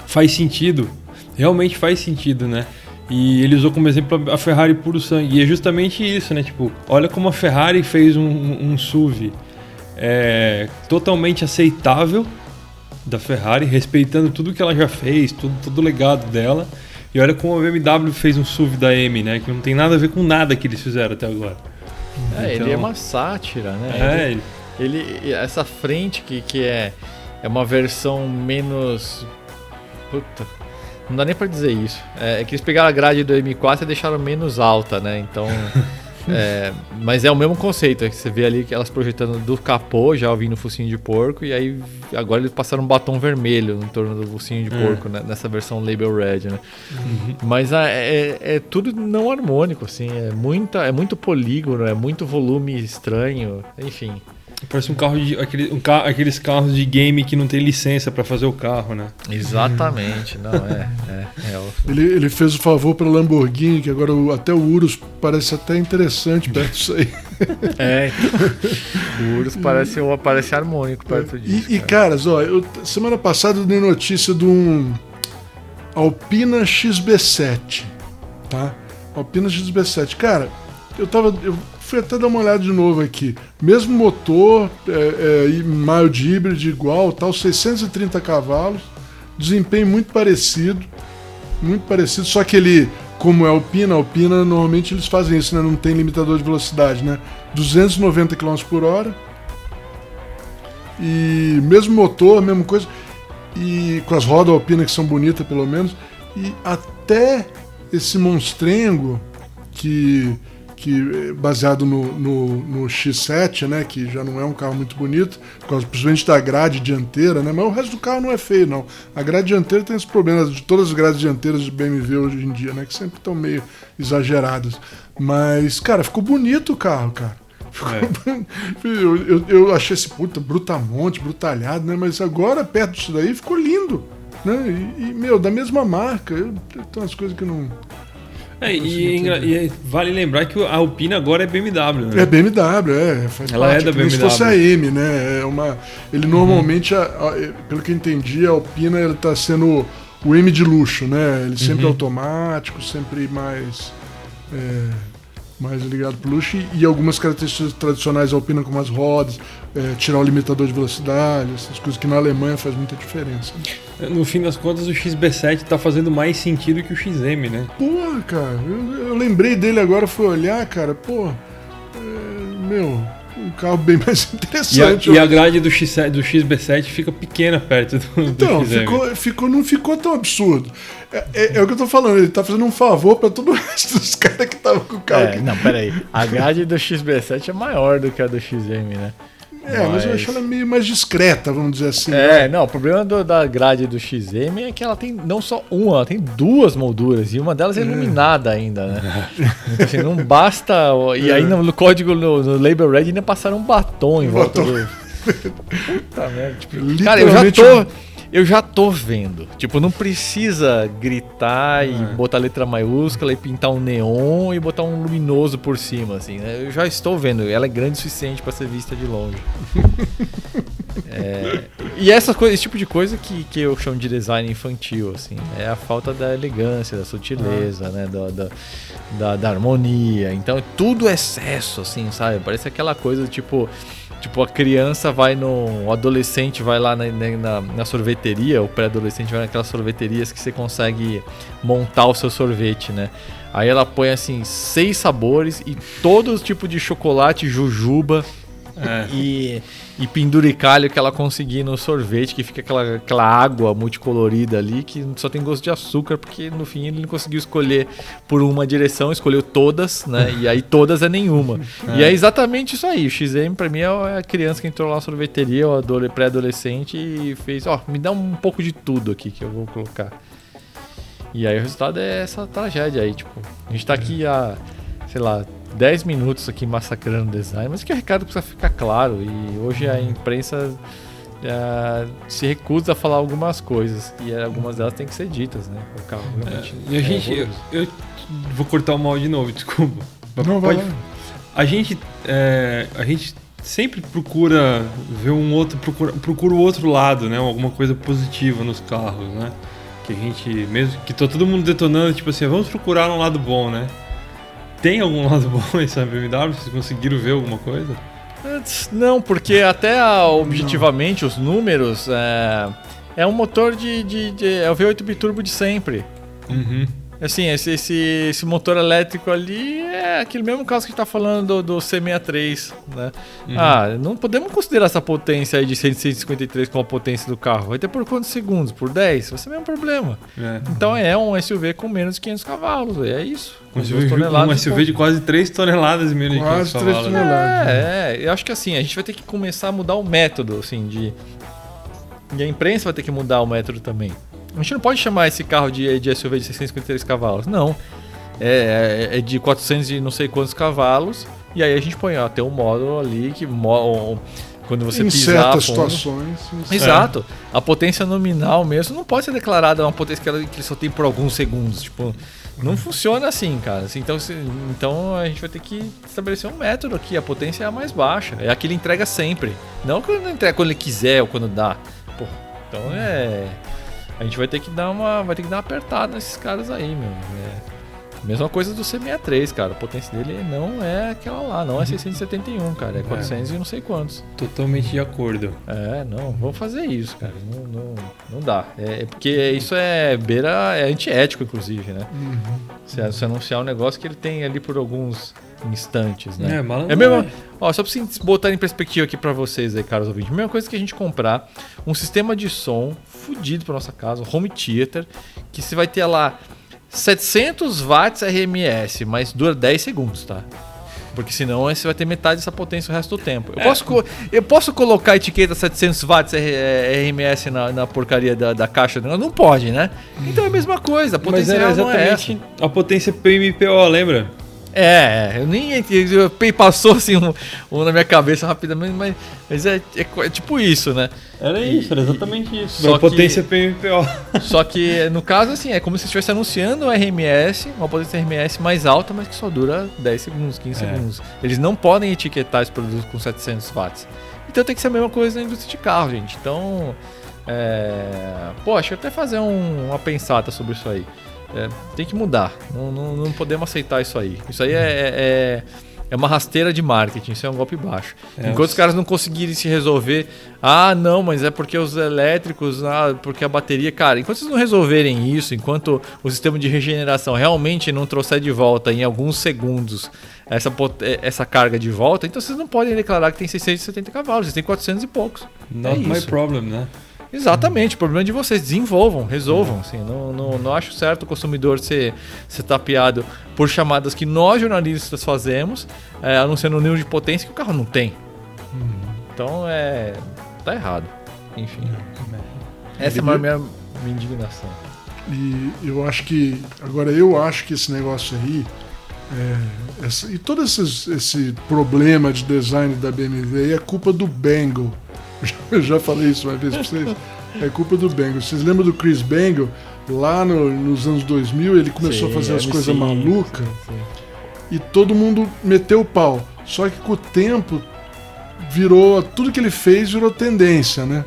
faz sentido. Realmente faz sentido, né? E ele usou como exemplo a Ferrari puro sangue. E é justamente isso, né? Tipo, olha como a Ferrari fez um, um SUV é, totalmente aceitável da Ferrari, respeitando tudo que ela já fez, tudo, todo o legado dela. E olha como a BMW fez um SUV da M, né? Que não tem nada a ver com nada que eles fizeram até agora. É, ele Então- é uma sátira, né? É, ele- Ele, essa frente que, que é, é uma versão menos. Puta. Não dá nem pra dizer isso. É, é que eles pegaram a grade do M4 e deixaram menos alta, né? Então. *laughs* É, mas é o mesmo conceito, é que você vê ali que elas projetando do capô, já ouvindo o focinho de porco, e aí agora eles passaram um batom vermelho no torno do focinho de É. porco, né, nessa versão Label Red, né? Mas a- é, é tudo não harmônico, assim, é, muita, é muito polígono, é muito volume estranho, enfim. Parece um carro de. Aquele, um ca- aqueles carros de game que não tem licença pra fazer o carro, né? Exatamente, não, é. é, é o- Ele, ele fez o favor pra Lamborghini, que agora o- até o Urus parece até interessante perto disso aí. *laughs* É, então. o Urus parece, parece harmônico perto disso. E, e, cara. caras, ó, eu, semana passada eu dei notícia de um Alpina XB7, tá? Alpina XB7. Cara, eu tava. Eu fui até dar uma olhada de novo aqui. Mesmo motor, é, é, hybrid igual, tal, 630 cavalos, desempenho muito parecido, muito parecido, só que ele, como é Alpina, Alpina normalmente eles fazem isso, né? Não tem limitador de velocidade, né? 290 km por hora. E mesmo motor, mesma coisa. E com as rodas Alpina que são bonitas pelo menos. E até esse monstrengo que que é baseado no, no, no X7, né, que já não é um carro muito bonito, por causa principalmente da grade dianteira, né, mas o resto do carro não é feio, não. A grade dianteira tem esse problema de todas as grades dianteiras de BMW hoje em dia, né, que sempre estão meio exageradas. Mas, cara, ficou bonito o carro, cara. Ficou- *laughs* eu, eu, eu achei esse puta brutamonte, brutalhado, né, mas agora perto disso daí ficou lindo. Né? E, e, meu, da mesma marca. Eu, tem umas coisas que não. É, e, é engra- e é- vale lembrar que a Alpina agora é BMW, né? É BMW, é. Faz Ela é da como se BMW. fosse a M, né? É uma, ele normalmente, a- a- pelo que eu entendi, a Alpina ele tá sendo o M de luxo, né? Ele sempre Uhum. automático, sempre mais. é, mais ligado pro luxo e, e algumas características tradicionais da Alpina, como as rodas, é, tirar o limitador de velocidade, essas coisas que na Alemanha faz muita diferença. No fim das contas, o XB7 tá fazendo mais sentido que o XM, né? Porra, cara, eu, eu lembrei dele agora, fui olhar, cara, pô, é, meu, um carro bem *laughs* mais E a, interessante. e a grade do, X7, do XB7 fica pequena perto do, do Então, XM. ficou, ficou, não ficou tão absurdo. É, é- é o que eu tô falando, ele tá fazendo um favor pra todo o *laughs* resto dos caras que estavam com o carro. É, não, peraí. A grade do XB7 é maior do que a do XM, né? É, mas eu Mas- acho ela meio mais discreta, vamos dizer assim. É, não, o problema do- da grade do XM é que ela tem não só uma, ela tem duas molduras e uma delas é iluminada ainda, né? Então, *laughs* assim, não basta. E aí no, código, no, no Label Red ainda passaram um batom em volta Batom. do. *laughs* Puta merda. Tipo, cara, eu já tô. Eu já tô vendo. Tipo, não precisa gritar e É. botar letra maiúscula e pintar um neon e botar um luminoso por cima, assim, né? Eu já estou vendo. Ela é grande o suficiente pra ser vista de longe. *laughs* É, e essa coisa, esse tipo de coisa que, que eu chamo de design infantil, assim, é a falta da elegância, da sutileza, né, da, da, da, da harmonia. Então tudo é excesso, assim, sabe? Parece aquela coisa tipo, tipo a criança vai no, o adolescente vai lá na, na- na, sorveteria, o pré-adolescente vai naquelas sorveterias que você consegue montar o seu sorvete, né? Aí ela põe assim seis sabores e todo tipo de chocolate, jujuba É. e, e penduricalho que ela conseguir no sorvete, que fica aquela, aquela água multicolorida ali, que só tem gosto de açúcar, porque no fim ele não conseguiu escolher por uma direção, escolheu todas, né? E aí todas é nenhuma. *laughs* E é exatamente isso aí. O XM pra mim é a criança que entrou lá na sorveteria, o adole- pré-adolescente, e fez, ó, me dá um pouco de tudo aqui que eu vou colocar. E aí o resultado é essa tragédia aí, tipo, a gente tá aqui há, sei lá, 10 minutos aqui massacrando o design, mas que o recado precisa ficar claro. E hoje a imprensa eh, se recusa a falar algumas coisas, e algumas delas têm que ser ditas, né? O carro realmente. E a é gente. Eu, eu vou cortar o mal de novo, desculpa. Não, vai Pode-. A gente, é, a gente sempre procura ver um outro, procura, procura o outro lado, né? Alguma coisa positiva nos carros, né? Que a gente, mesmo que tá todo mundo detonando, tipo assim, vamos procurar um lado bom, né? Tem algum lado bom nessa BMW? Vocês conseguiram ver alguma coisa? Não, porque até objetivamente os números é, é um motor de, de, de- é o V8 biturbo de sempre. Uhum. Assim, esse, esse, esse motor elétrico ali é aquele mesmo caso que a gente tá falando do, do C63, né? Uhum. Ah, não podemos considerar essa potência aí de 153 como a potência do carro. Vai ter por quantos segundos? Por 10? Vai ser o mesmo problema. É. Então é um SUV com menos de 500 cavalos, é isso. Um Com SUV, um toneladas SUV de quase 3 toneladas e meio de Quase 500 três cavalos, né? toneladas. É, é, eu acho que assim, a gente vai ter que começar a mudar o método, assim, de. E a imprensa vai ter que mudar o método também. A gente não pode chamar esse carro de, de SUV de 653 cavalos, não. É, é- é de 400 e não sei quantos cavalos. E aí a gente põe, ó, tem um módulo ali que quando você em pisar certas fundo- situações. em- Exato. A potência nominal mesmo não pode ser declarada uma potência que, ela, que ele só tem por alguns segundos. Tipo, não funciona assim, cara. Assim, Então, se- então a gente vai ter que estabelecer um método aqui. A potência é a mais baixa. É a que ele entrega sempre. Não quando ele entrega quando ele quiser ou quando dá. Pô, então é. A gente vai ter que dar uma. Vai ter que dar uma apertada nesses caras aí, meu. É. Mesma coisa do C63, cara. A potência dele não é aquela lá, não é 671, cara. É 400 e não sei quantos. Totalmente de acordo. É, não, vamos fazer isso, cara. Não, não, não dá. É, é porque isso é beira, é antiético, inclusive, né? Você, você anunciar um negócio que ele tem ali por alguns instantes, né? É, malandro. É mesmo, ó, só pra vocês botar em perspectiva aqui pra vocês aí, caros ouvintes. Mesma coisa que a gente comprar um sistema de som fudido pra nossa casa, um home theater, que você vai ter lá 700 watts RMS, mas dura 10 segundos, tá? Porque senão você vai ter metade dessa potência o resto do tempo. Eu, posso, co- eu posso colocar a etiqueta 700 watts R- eh, RMS na, na porcaria da, da caixa? Não, não pode, né? Então é a mesma coisa. A Mas potência era real não é exatamente a potência PMPO, lembra? É, eu nem entendi, eu- passou assim um, um na minha cabeça rapidamente, mas, mas é, é é tipo isso, né? Era isso, era exatamente isso. Só potência PMPO. *laughs* Só que no caso, assim, é como se estivesse anunciando um RMS, uma potência RMS mais alta, mas que só dura 10 segundos, 15 É. segundos. Eles não podem etiquetar esse produto com 700 watts. Então tem que ser a mesma coisa na indústria de carro, gente. Então, é... pô, acho que até fazer um- uma pensata sobre isso aí. É, tem que mudar. Não, não, não podemos aceitar isso aí. Isso aí é, é, é uma rasteira de marketing, isso é um golpe baixo. É, Enquanto os- caras não conseguirem se resolver, ah, não, mas é porque os elétricos, ah, porque a bateria, cara, enquanto vocês não resolverem isso, enquanto o sistema de regeneração realmente não trouxer de volta em alguns segundos essa, essa carga de volta, então vocês não podem declarar que tem 670 cavalos, vocês têm 400 e poucos. Not É my isso. problem, né? Exatamente, o problema é de vocês, desenvolvam, resolvam. Assim, não, não, não acho certo o consumidor ser, ser tapeado por chamadas que nós jornalistas fazemos, é, anunciando um nível de potência que o carro não tem. Então é. tá errado. Enfim. Essa é a maior minha, minha indignação. E eu acho que. Agora, eu acho que esse negócio aí. é, essa- e todo esses- esse problema de design da BMW aí é culpa do Bangle. *laughs* Eu já falei isso uma vez pra vocês. É culpa do Bangle. Vocês lembram do Chris Bangle? Lá no- nos anos 2000, ele começou a Sim, fazer as M5, coisas malucas e todo mundo meteu o pau. Só que com o tempo virou tudo que ele fez virou tendência, né?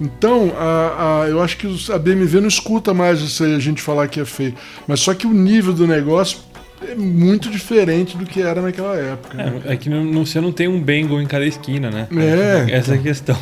Então, a, a- eu acho que a BMW não escuta mais isso aí, a gente falar que é feio. Mas só que o nível do negócio é muito diferente do que era naquela época. né? É, é que não, não- você não tem um Bengal em cada esquina, né? É. Essa é a questão.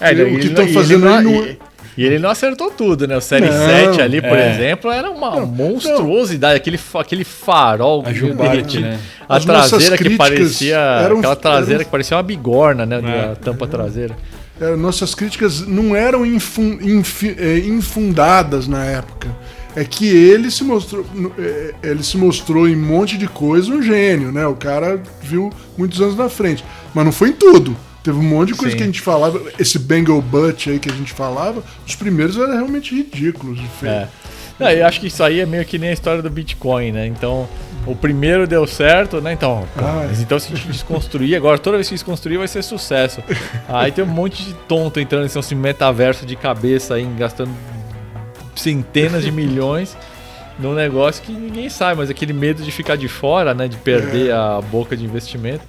É. É, o que estão e fazendo ele aí não-. E, ele não acertou tudo, né? O Série Não, 7 ali, por é. exemplo, era uma Não, monstruosidade. Aquele, aquele farol A derretia. né? A As traseira que parecia. eram- aquela traseira eram- que parecia uma bigorna, né? É. Da tampa traseira. É, nossas críticas não eram é, infundadas na época. É que ele se mostrou, no- é, ele se mostrou em um monte de coisa um gênio, né? O cara viu muitos anos na frente, mas não foi em tudo. Teve um monte de coisa Sim. que a gente falava, esse Bengal Butt aí que a gente falava, os primeiros eram realmente ridículos de feio. É. Não, eu acho que isso aí é meio que nem a história do Bitcoin, né? Então, o primeiro deu certo, né? Então, Ah, mas então se a gente desconstruir, agora toda vez que desconstruir vai ser sucesso. *laughs* Aí tem um monte de tonto entrando nesse assim, metaverso de cabeça aí, gastando centenas de *laughs* milhões num negócio que ninguém sabe, mas aquele medo de ficar de fora, né? De perder a boca de investimento.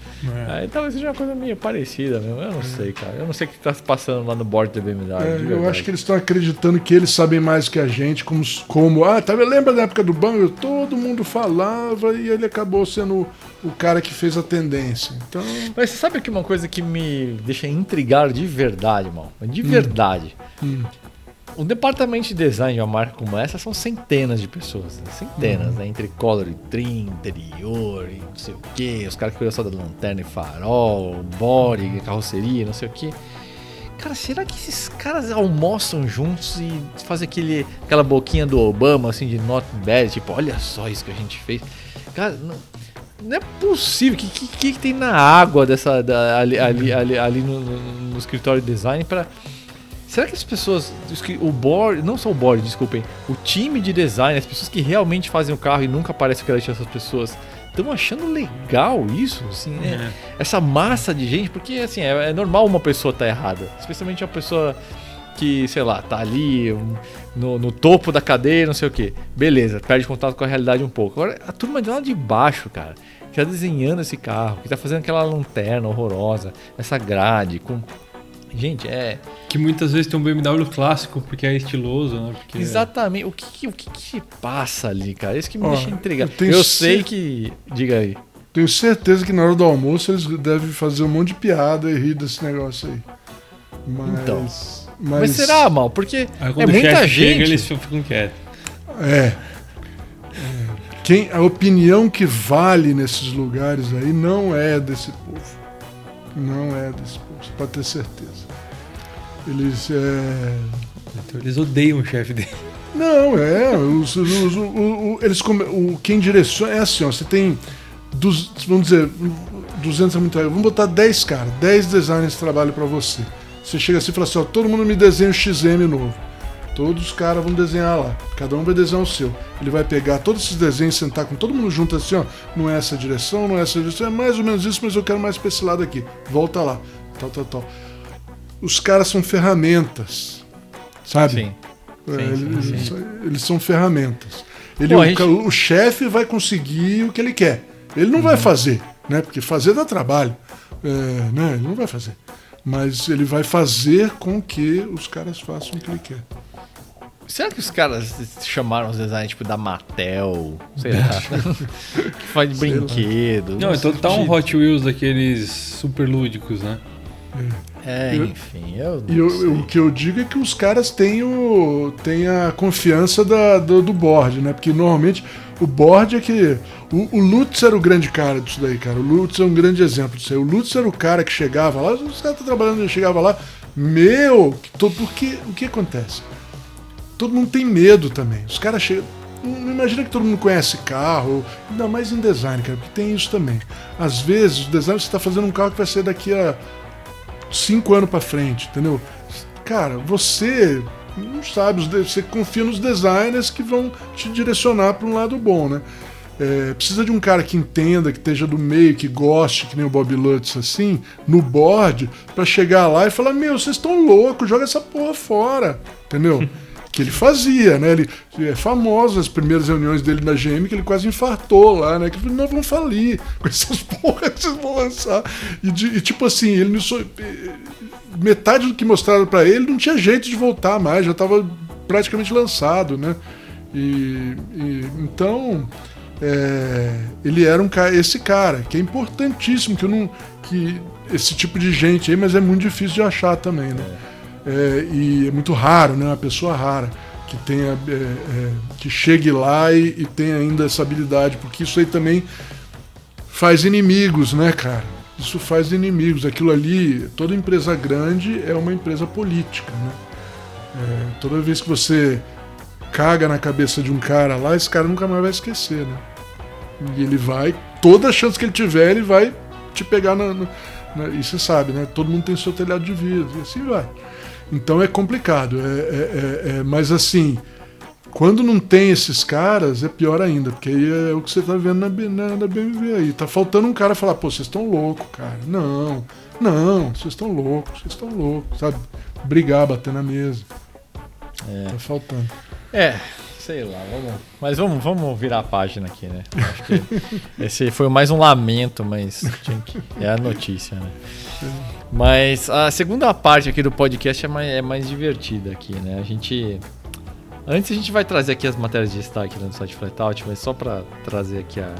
Aí talvez seja uma coisa meio parecida mesmo. Eu não sei, cara. Eu não sei o que tá se passando lá no board da BMW. É, eu acho que eles estão acreditando que eles sabem mais que a gente, como, como ah, tá, lembra da época do banco? Todo mundo falava e ele acabou sendo o cara que fez a tendência. Então, Mas você sabe que uma coisa que me deixa intrigar de verdade, irmão? De verdade. hum. O departamento de design de uma marca como essa são centenas de pessoas. Né? Centenas, né? Entre color e trim, interior e não sei o que. Os caras que cuidam só da lanterna e farol, body, carroceria, não sei o que. Cara, será que esses caras almoçam juntos e fazem aquele, aquela boquinha do Obama, assim, de not bad? Tipo, olha só isso que a gente fez. Cara, não, não é possível. O que, que, que, tem na água dessa, da, ali, ali, ali, ali no, no, no escritório de design para Será que as pessoas, o board, não só o board, desculpem, o time de design, as pessoas que realmente fazem o carro e nunca aparece o crédito dessas pessoas, estão achando legal isso, assim, né? É. Essa massa de gente, porque assim, é, é normal uma pessoa estar tá errada, especialmente uma pessoa que, sei lá, tá ali no, no, topo da cadeia, não sei o que. Beleza, perde contato com a realidade um pouco. Agora, a turma de lá de baixo, cara, que tá desenhando esse carro, que tá fazendo aquela lanterna horrorosa, essa grade, com Gente, é. Que muitas vezes tem um BMW clássico porque é estiloso, né? Porque Exatamente. O que, o que, que passa ali, cara? Isso que me deixa intrigado. Eu, eu sei que. Diga aí. Tenho certeza que na hora do almoço eles devem fazer um monte de piada e rir desse negócio aí. Mas. Então. Mas, mas será, mal? Porque é muita gente. Chega, eles ficam quietos. É. é. Quem, a opinião que vale nesses lugares aí não é desse povo. Não é desse povo, pode ter certeza. Eles. É... Então, eles odeiam o chefe dele. Não, é. Os, os, o, eles come, o, quem direciona. É assim, ó, você tem. Dos, vamos dizer, 200 é muito Vamos botar 10 caras, 10 designers que trabalham para você. Você chega assim e fala assim: ó, todo mundo me desenha um XM novo. Todos os caras vão desenhar lá. Cada um vai desenhar o seu. Ele vai pegar todos esses desenhos, sentar com todo mundo junto assim, ó. Não é essa direção, não é essa direção. É mais ou menos isso, mas eu quero mais pra esse lado aqui. Volta lá. Tal, tal, tal os caras são ferramentas, sabe? Sim. É, eles, sim, sim. eles, são ferramentas. Ele, Pô, o, gente... o chefe vai conseguir o que ele quer. Ele não uhum. vai fazer, né? Porque fazer dá trabalho. É, né? Ele não vai fazer. Mas ele vai fazer com que os caras façam o que ele quer. Será que os caras chamaram os designs tipo da Mattel, *laughs* sei lá, que faz brinquedo? Não, então tá um Hot Wheels daqueles super lúdicos, né? É, enfim, eu E eu, o que eu digo é que os caras têm, o, têm a confiança da, do, do board, né? Porque normalmente o board é que. O, o Lutz era o grande cara disso daí, cara. O Lutz é um grande exemplo disso aí. O Lutz era o cara que chegava lá, os caras estão trabalhando, ele chegava lá, meu, porque o que acontece? Todo mundo tem medo também. Os caras chegam. Não imagina que todo mundo conhece carro, ainda mais em design, cara, porque tem isso também. Às vezes, o design você está fazendo um carro que vai ser daqui a cinco anos para frente, entendeu? Cara, você não sabe, você confia nos designers que vão te direcionar para um lado bom, né? É, precisa de um cara que entenda, que esteja do meio, que goste, que nem o Bob Lutz, assim, no board, para chegar lá e falar: Meu, vocês estão loucos, joga essa porra fora, entendeu? *laughs* que ele fazia, né? Ele é famoso as primeiras reuniões dele na GM que ele quase infartou lá, né? Que nós vamos falir *laughs* com essas porras que vocês vão lançar. E, de, e tipo assim, ele so... metade do que mostraram para ele não tinha jeito de voltar mais, já estava praticamente lançado, né? E, e então é, ele era um cara, esse cara que é importantíssimo que eu não que esse tipo de gente aí, mas é muito difícil de achar também, né? É é, e é muito raro, né? Uma pessoa rara que tenha é, é, que chegue lá e, e tenha ainda essa habilidade, porque isso aí também faz inimigos, né, cara? Isso faz inimigos. Aquilo ali, toda empresa grande é uma empresa política, né? É, toda vez que você caga na cabeça de um cara lá, esse cara nunca mais vai esquecer, né? E ele vai, toda chance que ele tiver, ele vai te pegar na, na, na e você sabe, né? Todo mundo tem seu telhado de vidro e assim vai. Então é complicado. É, é, é, é, mas assim, quando não tem esses caras, é pior ainda, porque aí é o que você tá vendo na, na, na BMW aí. Tá faltando um cara falar, pô, vocês estão loucos, cara. Não, não, vocês estão loucos, vocês estão loucos, sabe? Brigar, bater na mesa. É. Tá faltando. É, sei lá, vamos. Mas vamos, vamos virar a página aqui, né? Acho que esse foi mais um lamento, mas que... é a notícia, né? Mas a segunda parte aqui do podcast é mais, é mais divertida aqui, né? A gente. Antes a gente vai trazer aqui as matérias de destaque no site Flatout, mas só para trazer aqui a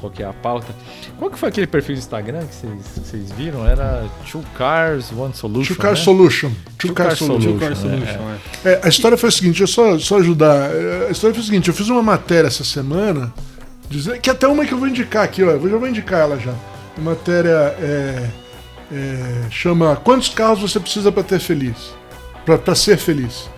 qual que é a pauta. Qual que foi aquele perfil do Instagram que vocês, viram? Era Two Cars, One Solution. Two Car né? Solution. Two Two Car Car Solution. Two Car Solution, Solution, é. é. É, a história foi a seguinte, eu só, só ajudar. É, A história foi a seguinte, eu fiz uma matéria essa semana, dizer, que até uma que eu vou indicar aqui, ó, eu já vou indicar ela já. A matéria é, é, chama Quantos carros você precisa para ter feliz? Para ser feliz.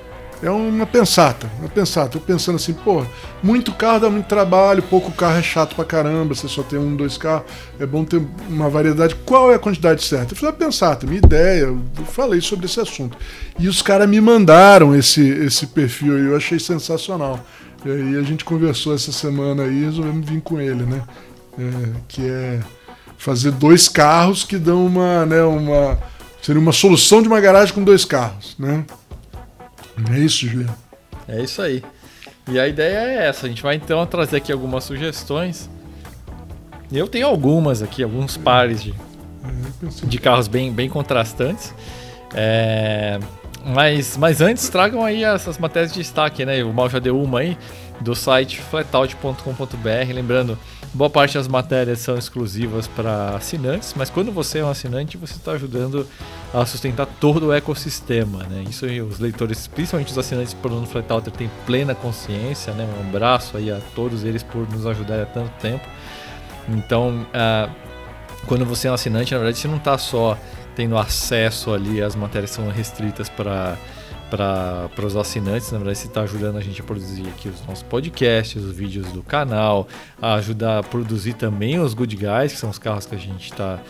É uma pensata, uma pensata. Eu pensando assim, pô, muito carro dá muito trabalho, pouco carro é chato pra caramba, você só tem um, dois carros, é bom ter uma variedade. Qual é a quantidade certa? Eu fiz uma pensata, minha ideia, eu falei sobre esse assunto. E os caras me mandaram esse, esse perfil e eu achei sensacional. E aí a gente conversou essa semana aí e resolvemos vir com ele, né? É, que é fazer dois carros que dão uma, né, uma. Seria uma solução de uma garagem com dois carros, né? É isso, Juliano. É isso aí. E a ideia é essa. A gente vai então trazer aqui algumas sugestões. Eu tenho algumas aqui, alguns pares de, pensei- de carros bem, bem contrastantes. É, mas, mas antes, tragam aí essas matérias de destaque, né? O Mal já deu uma aí, do site flatout.com.br. Lembrando, boa parte das matérias são exclusivas para assinantes, mas quando você é um assinante, você está ajudando a sustentar todo o ecossistema, né? Isso os leitores, principalmente os assinantes do plano Flatouter, têm plena consciência, né? Um abraço aí a todos eles por nos ajudar há tanto tempo. Então, ah, quando você é um assinante, na verdade, você não está só tendo acesso ali às matérias que são restritas para para os assinantes, na verdade você está ajudando a gente a produzir aqui os nossos podcasts, os vídeos do canal, a ajudar a produzir também os Good Guys, que são os carros que a gente está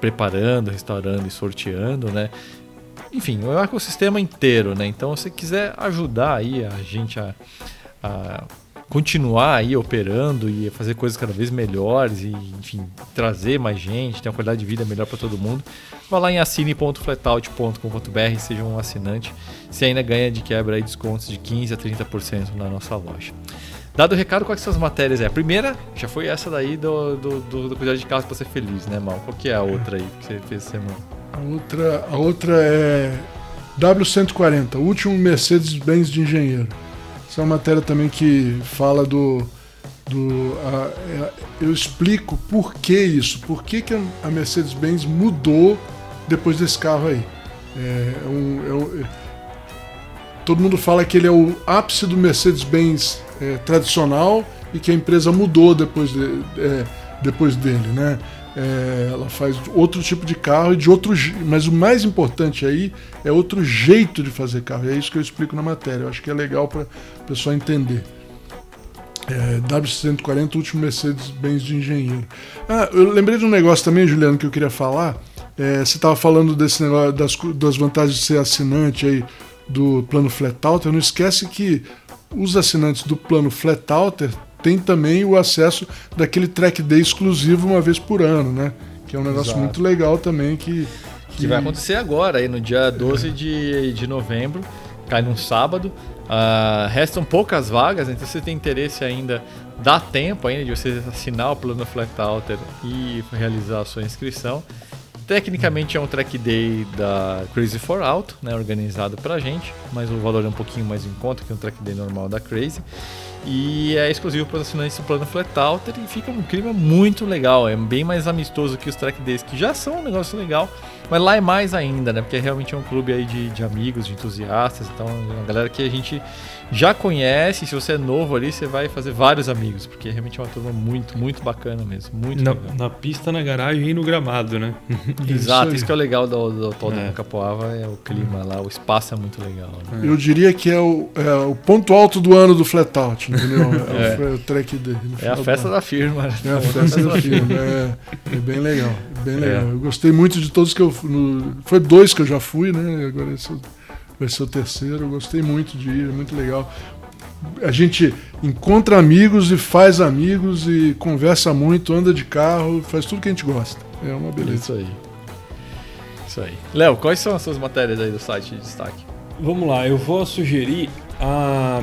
preparando, restaurando e sorteando, né? Enfim, o ecossistema inteiro, né? Então, se você quiser ajudar aí a gente a, a continuar aí operando e fazer coisas cada vez melhores e, enfim, trazer mais gente, ter uma qualidade de vida melhor para todo mundo, vá lá em assine.flatout.com.br, seja um assinante, se ainda ganha de quebra aí descontos de 15 a 30% na nossa loja. Dado o recado, quais são as matérias? É, a primeira já foi essa daí do, do, do, do cuidado de casa para ser feliz, né, Mal? Qual que é a outra aí que você fez semana? A outra, a outra é W140, o último Mercedes-Benz de engenheiro. Essa é uma matéria também que fala do. do a- é- eu explico por que isso, por que, que a Mercedes-Benz mudou depois desse carro aí. É um- é um- é- todo mundo fala que ele é o ápice do Mercedes-Benz é, tradicional e que a empresa mudou depois, de- é, depois dele, né? É, ela faz outro tipo de carro e de outro, mas o mais importante aí é outro jeito de fazer carro. E é isso que eu explico na matéria. Eu acho que é legal para o pessoal entender. É, W140, último Mercedes-Benz de engenheiro. Ah, eu lembrei de um negócio também, Juliano, que eu queria falar. É, você estava falando desse negócio das, das vantagens de ser assinante aí do plano Flatout. Não esquece que os assinantes do plano Flatout têm também o acesso daquele track day exclusivo uma vez por ano, né? Que é um negócio Exato. muito legal também que, Que vai acontecer agora, aí no dia 12 de, de novembro, cai num sábado. Ah, restam poucas vagas, então se você tem interesse ainda, dá tempo ainda de você assinar o plano Flatout e realizar a sua inscrição. Tecnicamente é um track day da Crazy for Auto, né, organizado pra gente, mas o valor é um pouquinho mais em conta que um track day normal da Crazy. E é exclusivo para os assinantes do plano Flatout e fica um clima muito legal. É bem mais amistoso que os track days, que já são um negócio legal, mas lá é mais ainda, né? Porque realmente é um clube aí de, de amigos, de entusiastas, então é uma galera que a gente já conhece. Se você é novo ali, você vai fazer vários amigos, porque realmente é uma turma muito, muito bacana mesmo. Muito Na, legal. na pista, na garagem e no gramado, né? *laughs* Exato, aí. isso que é o legal do, do Autódromo É. Capoava, é o clima lá, o espaço é muito legal. né? eu diria que é o, é o ponto alto do ano do Flatout, entendeu? *laughs* É, É. o, é track dele. no É a final do festa da firma. né? É a festa do filme. É, é bem legal. Bem legal. É. Eu gostei muito de todos que eu fui. no- foi dois que eu já fui, né? Agora esse é vai ser o terceiro. Eu gostei muito de ir, é muito legal. A gente encontra amigos e faz amigos e conversa muito, anda de carro, faz tudo que a gente gosta. É uma beleza. Isso aí. Isso aí. Léo, quais são as suas matérias aí do site de destaque? Vamos lá, eu vou sugerir a.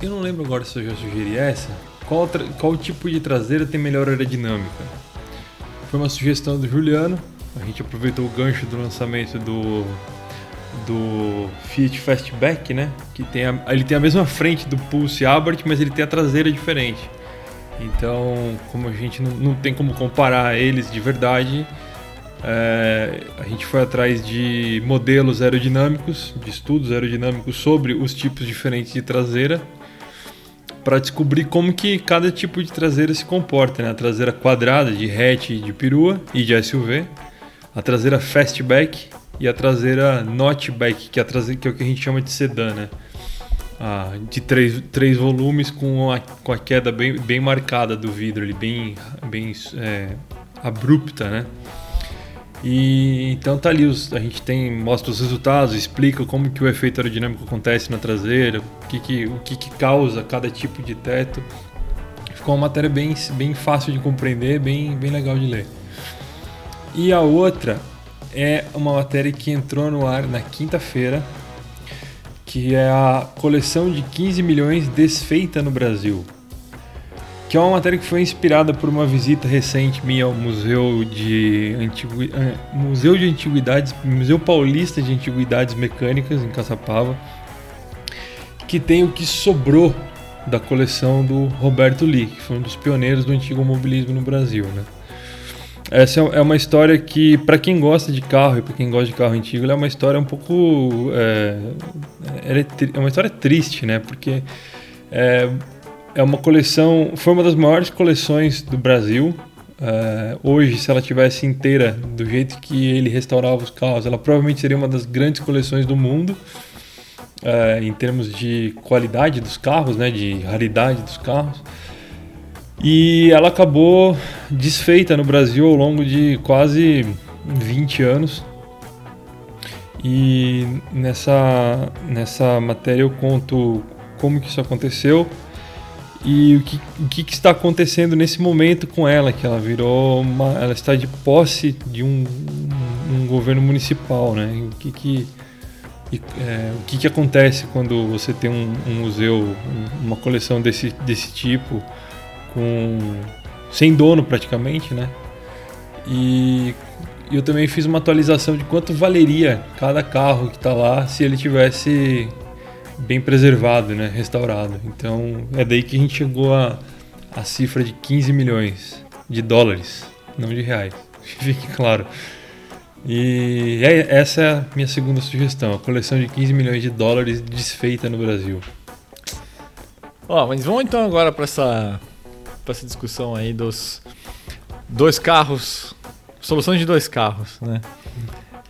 Eu não lembro agora se eu já sugeri essa. Qual, tra- qual tipo de traseira tem melhor aerodinâmica? Foi uma sugestão do Juliano. A gente aproveitou o gancho do lançamento do do Fiat Fastback, né? Que tem a, ele tem a mesma frente do Pulse Abarth, mas ele tem a traseira diferente. Então, como a gente não, não tem como comparar eles de verdade, é, a gente foi atrás de modelos aerodinâmicos, de estudos aerodinâmicos sobre os tipos diferentes de traseira, para descobrir como que cada tipo de traseira se comporta. Né? A traseira quadrada, de hatch, de perua e de SUV, a traseira fastback e a traseira notchback, que é, a traseira, que é o que a gente chama de sedã, né? Ah, de três, três volumes com a, com a queda bem, bem marcada do vidro, ali, bem, bem é, abrupta, né? E então tá ali, os, a gente tem mostra os resultados, explica como que o efeito aerodinâmico acontece na traseira, o que, que, o que, que causa cada tipo de teto. Ficou uma matéria bem, bem fácil de compreender, bem, bem legal de ler. E a outra é uma matéria que entrou no ar na quinta-feira, que é a coleção de 15 milhões desfeita no Brasil que é uma matéria que foi inspirada por uma visita recente minha ao Museu de, Antigu... Eh, Museu de Antiguidades, Museu Paulista de Antiguidades Mecânicas em Caçapava, que tem o que sobrou da coleção do Roberto Lee, que foi um dos pioneiros do antigo mobilismo no Brasil, né? Essa é uma história que, para quem gosta de carro e para quem gosta de carro antigo, é uma história um pouco. É, é, é uma história triste, né? Porque é, é uma coleção, foi uma das maiores coleções do Brasil. Uh, hoje, se ela tivesse inteira do jeito que ele restaurava os carros, ela provavelmente seria uma das grandes coleções do mundo uh, em termos de qualidade dos carros, né, de raridade dos carros. E ela acabou desfeita no Brasil ao longo de quase 20 anos. E nessa, nessa matéria eu conto como que isso aconteceu e o que, o que, está acontecendo nesse momento com ela, que ela virou uma, ela está de posse de um, um governo municipal, né? O que que é, o que, que acontece quando você tem um, um museu, uma coleção desse, desse tipo, com sem dono praticamente, né? E eu também fiz uma atualização de quanto valeria cada carro que está lá se ele tivesse bem preservado, né, restaurado. Então é daí que a gente chegou a, a cifra de 15 milhões de dólares, não de reais. *laughs* Fique claro. E é, essa é a minha segunda sugestão, a coleção de 15 milhões de dólares desfeita no Brasil. Ó, oh, mas vamos então agora para essa, pra essa discussão aí dos dois carros, soluções de dois carros, né?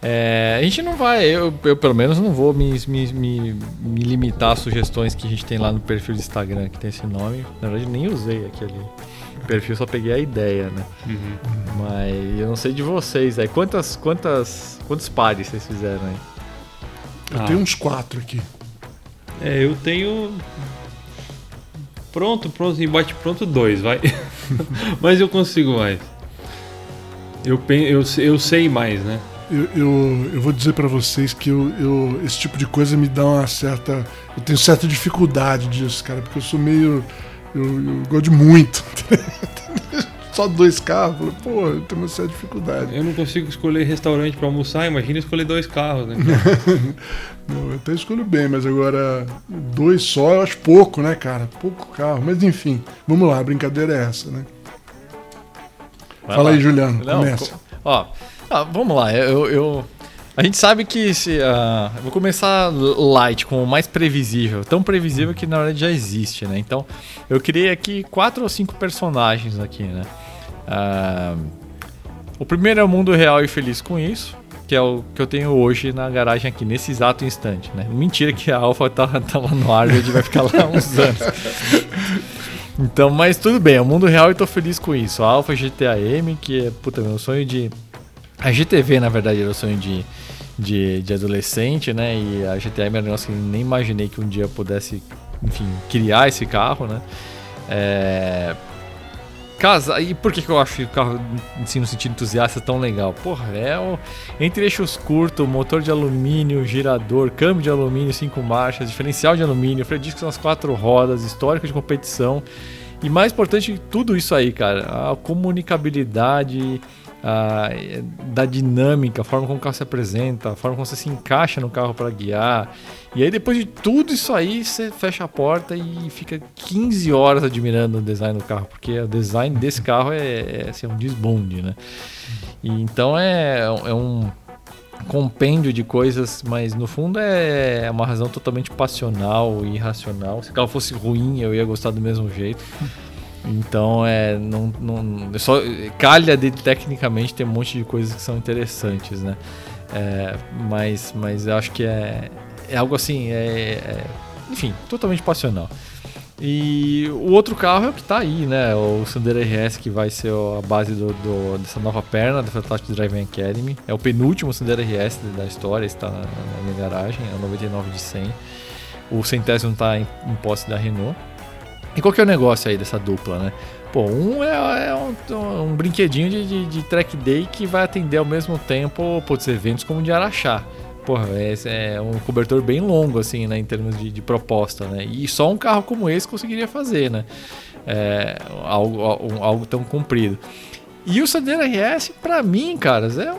É, a gente não vai, eu, eu, pelo menos não vou me, me, me, me, limitar às sugestões que a gente tem lá no perfil do Instagram que tem esse nome. Na verdade, nem usei aquele perfil, só peguei a ideia, né? Uhum. Mas eu não sei de vocês aí. Quantas, quantas, quantos pares vocês fizeram aí? Eu ah. tenho uns quatro aqui. É, eu tenho. Pronto, pronto, embate pronto dois, vai. *laughs* Mas eu consigo mais. Eu, eu, eu sei mais, né? eu, eu, eu vou dizer para vocês que eu, eu, esse tipo de coisa me dá uma certa. Eu tenho certa dificuldade disso, cara, porque eu sou meio. Eu, eu gosto de muito. *laughs* Só dois carros, pô, eu tenho uma certa dificuldade. Eu não consigo escolher restaurante para almoçar, imagina escolher dois carros, né? *laughs* não, eu até escolho bem, mas agora dois só eu acho pouco, né, cara? Pouco carro. Mas enfim, vamos lá, a brincadeira é essa, né? Vai Fala lá. aí, Juliano, não, começa. Ó, ah, vamos lá, eu, eu, A gente sabe que se. Uh, eu vou começar light, com o mais previsível. Tão previsível que na verdade já existe, né? Então, eu criei aqui quatro ou cinco personagens aqui, né? Uh, o primeiro é o mundo real e feliz com isso, que é o que eu tenho hoje na garagem aqui, nesse exato instante, né? Mentira que a Alpha tá, *laughs* tá lá no ar e a gente vai ficar lá uns *laughs* anos. Então, mas tudo bem, é o mundo real e tô feliz com isso. A Alpha GTA M, que é, puta, meu sonho de a GTV, na verdade, era o sonho de, de, de adolescente, né? E a GTM era um negócio que nem imaginei que um dia pudesse, enfim, criar esse carro, né? É... Casa, e por que, que eu acho o carro, assim, no sentido entusiasta, é tão legal? Porra, é o, entre eixos curtos, motor de alumínio, girador, câmbio de alumínio, cinco marchas, diferencial de alumínio, freio disco nas quatro rodas, histórico de competição. E mais importante, tudo isso aí, cara, a comunicabilidade, a, da dinâmica, a forma como o carro se apresenta, a forma como você se encaixa no carro para guiar. E aí depois de tudo isso aí, você fecha a porta e fica 15 horas admirando o design do carro, porque o design desse carro é, é, assim, um desbonde, né? E, então é, é um compêndio de coisas, mas no fundo é uma razão totalmente passional e irracional. Se o carro fosse ruim, eu ia gostar do mesmo jeito. Então é. Não, não, só calha de tecnicamente tem um monte de coisas que são interessantes, né? É, mas, mas eu acho que é, é algo assim, é, é, enfim, totalmente passional. E o outro carro é o que está aí, né? O Sandero RS, que vai ser a base do, do, dessa nova perna da Fantastic Driving Academy. É o penúltimo Sandero RS da história, está na, na minha garagem, é o 99 de 100. O centésimo está em, em posse da Renault. E qual que é o negócio aí dessa dupla, né? Pô, um é, é um, um, brinquedinho de, de, de, track day que vai atender ao mesmo tempo putz, eventos como o de Araxá. Porra, esse é um cobertor bem longo, assim, né, em termos de, de proposta, né? E só um carro como esse conseguiria fazer, né? É, algo, algo tão comprido. E o Sandero RS, para mim, caras, é um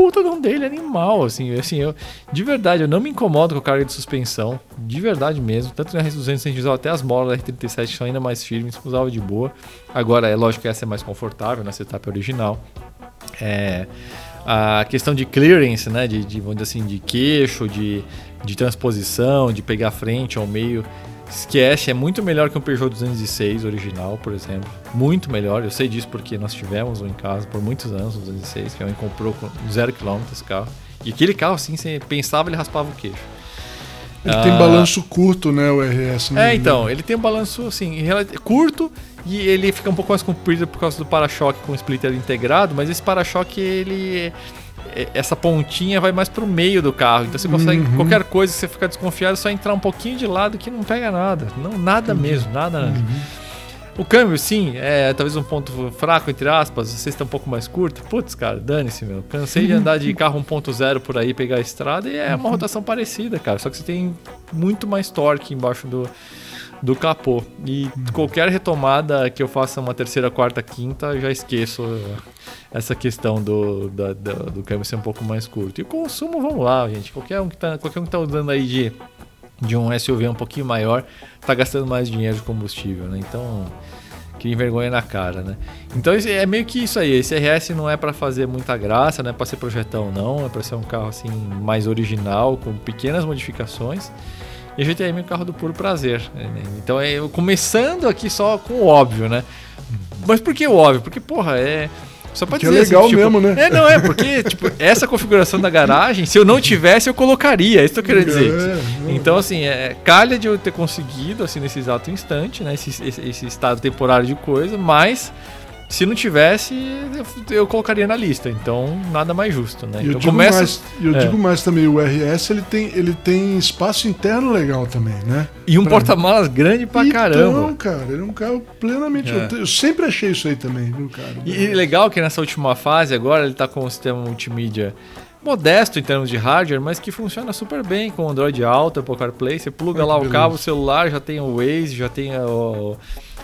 puta um dele animal, assim, assim, eu, de verdade, eu não me incomodo com a carga de suspensão, de verdade mesmo, tanto na R200 a gente usava até as molas da R37 que são ainda mais firmes, usava de boa, agora é lógico que essa é mais confortável na setup original, é, a questão de clearance, né, de, de, vamos dizer assim, de queixo, de, de transposição, de pegar frente ao meio, Esquece, é muito melhor que um Peugeot 206 original, por exemplo. Muito melhor. Eu sei disso porque nós tivemos um em casa por muitos anos, o 206, que a mãe comprou com zero quilômetros esse carro. E aquele carro, assim, você pensava, ele raspava o queixo. Ele ah, tem balanço curto, né, o RS. É, então, ele tem um balanço, assim, curto e ele fica um pouco mais comprido por causa do para-choque com o splitter integrado, mas esse para-choque, ele é, essa pontinha vai mais pro meio do carro. Então você consegue, uhum. qualquer coisa que você ficar desconfiado, é só entrar um pouquinho de lado que não pega nada. Não, nada uhum. mesmo, nada. Uhum. O câmbio, sim, é talvez um ponto fraco, entre aspas. Você está um pouco mais curto. Putz, cara, dane-se, meu. Cansei de andar de carro 1.0 por aí, pegar a estrada e é uma uhum. rotação parecida, cara. Só que você tem muito mais torque embaixo do, do capô. E qualquer retomada que eu faça uma terceira, quarta, quinta, já esqueço essa questão do, da, da, do câmbio ser um pouco mais curto. E o consumo, vamos lá, gente. Qualquer um que está qualquer um que tá usando aí de, de um SUV um pouquinho maior, está gastando mais dinheiro de combustível, né? Então, que vergonha na cara, né? Então é meio que isso aí. Esse RS não é para fazer muita graça, não é para ser projetão, não. É para ser um carro assim mais original, com pequenas modificações. E a GTM é um carro do puro prazer. Né? Então é começando aqui só com o óbvio, né? Mas por que o óbvio? Porque, porra, é. Só pra que dizer é legal assim, tipo, mesmo, né? É, não, é, porque, tipo, essa configuração da garagem, se eu não tivesse, eu colocaria. É isso que eu queria dizer. É, então, assim, é, calha de eu ter conseguido, assim, nesse exato instante, né? Esse, esse, esse estado temporário de coisa, mas se não tivesse, eu, eu, colocaria na lista. Então, nada mais justo, né? Eu, então, digo, começa... mais, eu é. digo mais também, o RS ele tem, ele tem espaço interno legal também, né? E um porta-malas grande pra então, caramba. Não, cara, ele é um carro plenamente. É. Eu sempre achei isso aí também, viu, cara? E, e legal que nessa última fase agora ele tá com um sistema multimídia modesto em termos de hardware, mas que funciona super bem com Android Auto, Apple CarPlay. Você pluga lá o cabo, o celular já tem o Waze, já tem o,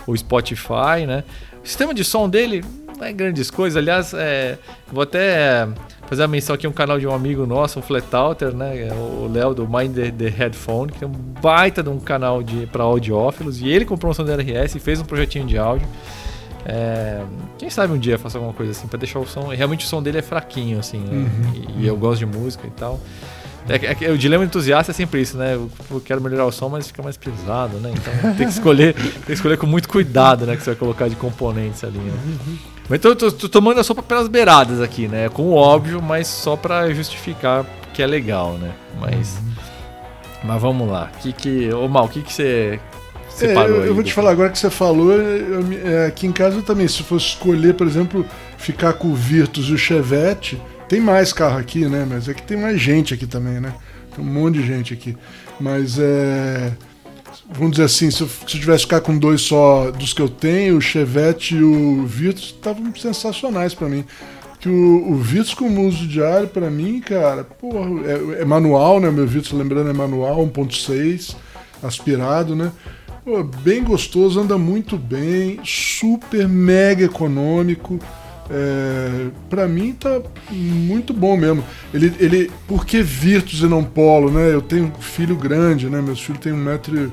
o Spotify, né? O sistema de som dele não é grandes coisas. Aliás, é, vou até fazer a menção aqui um canal de um amigo nosso, um Flatout, né? O Léo do Mind the, the, Headphone, que tem um baita de um canal de para audiófilos. E ele comprou um som da RS e fez um projetinho de áudio. É, quem sabe um dia faça alguma coisa assim para deixar o som. Realmente o som dele é fraquinho, assim, né? uhum, e, e, eu gosto de música e tal. É, é, o dilema entusiasta é sempre isso, né? Eu quero melhorar o som, mas fica mais pesado, né? Então tem que escolher, *laughs* tem que escolher com muito cuidado, né? Que você vai colocar de componentes ali, né? Mas então, eu tô, tô, tomando a sopa pelas beiradas aqui, né? Com o óbvio, mas só para justificar que é legal, né? Mas, mas vamos lá. Que que, ô Mal, o que que você separou é, eu, eu vou te falar agora que você falou, eu, é, aqui em casa eu também, se fosse escolher, por exemplo, ficar com o Virtus e o Chevette tem mais carro aqui, né? Mas é que tem mais gente aqui também, né? Tem um monte de gente aqui. Mas é. Vamos dizer assim, se eu, se eu tivesse ficar com dois só dos que eu tenho, o Chevette e o Virtus estavam sensacionais para mim. Que o, o Virtus como uso diário, para mim, cara, porra, é, é, manual, né? Meu Virtus, lembrando, é manual, 1.6, aspirado, né? Pô, bem gostoso, anda muito bem, super mega econômico É, para mim tá muito bom mesmo. Ele, ele, por que Virtus e não Polo, né? Eu tenho um filho grande, né? Meus filhos têm um metro,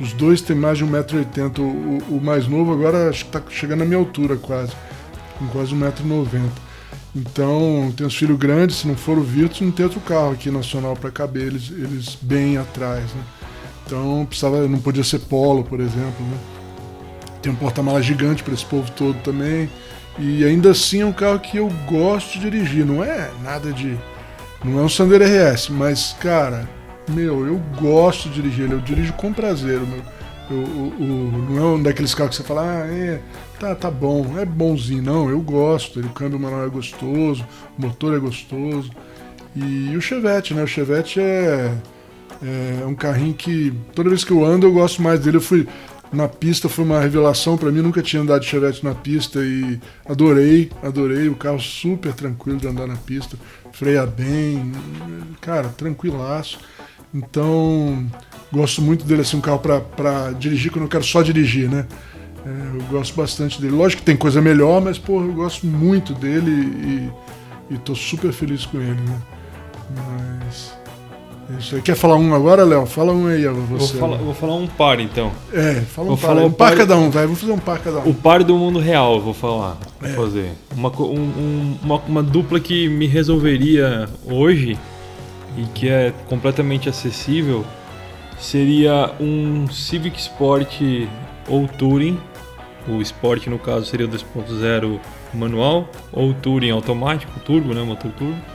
os dois têm mais de um metro e oitenta. O, o mais novo agora acho que tá chegando na minha altura quase, com quase um metro e noventa. Então, tem os filhos grandes, se não for o Virtus, não tem outro carro aqui nacional para caber eles, eles bem atrás, né? Então, precisava, não podia ser Polo, por exemplo, né? Tem um porta-malas gigante para esse povo todo também. E ainda assim é um carro que eu gosto de dirigir. Não é nada de. Não é um Sandero RS, mas, cara, meu, eu gosto de dirigir ele. Eu dirijo com prazer. Meu, eu, não é um daqueles carros que você fala, ah, é, tá, tá bom, é bonzinho. Não, eu gosto. O câmbio manual é gostoso, o motor é gostoso. E, o Chevette, né? O Chevette é, é um carrinho que toda vez que eu ando eu gosto mais dele. Eu fui na pista foi uma revelação para mim, nunca tinha andado de Chevette na pista e adorei, adorei o carro super tranquilo de andar na pista, freia bem, cara, tranquilaço. Então, gosto muito dele assim, um carro para dirigir quando eu quero só dirigir, né? É, eu gosto bastante dele. Lógico que tem coisa melhor, mas pô, eu gosto muito dele e, e tô super feliz com ele, né? Mas isso aí. Quer falar um agora, Léo? Fala um aí, você. Vou falar, vou falar um par, então. É, fala um vou par. Falar um, par, par, cada um, vai. Vou fazer um par cada um. O par do mundo real, vou falar. Vou é. fazer. Uma, um, uma, uma dupla que me resolveria hoje e que é completamente acessível seria um Civic Sport ou Touring. O Sport, no caso, seria o 2.0 manual ou Touring automático, turbo, né? Motor turbo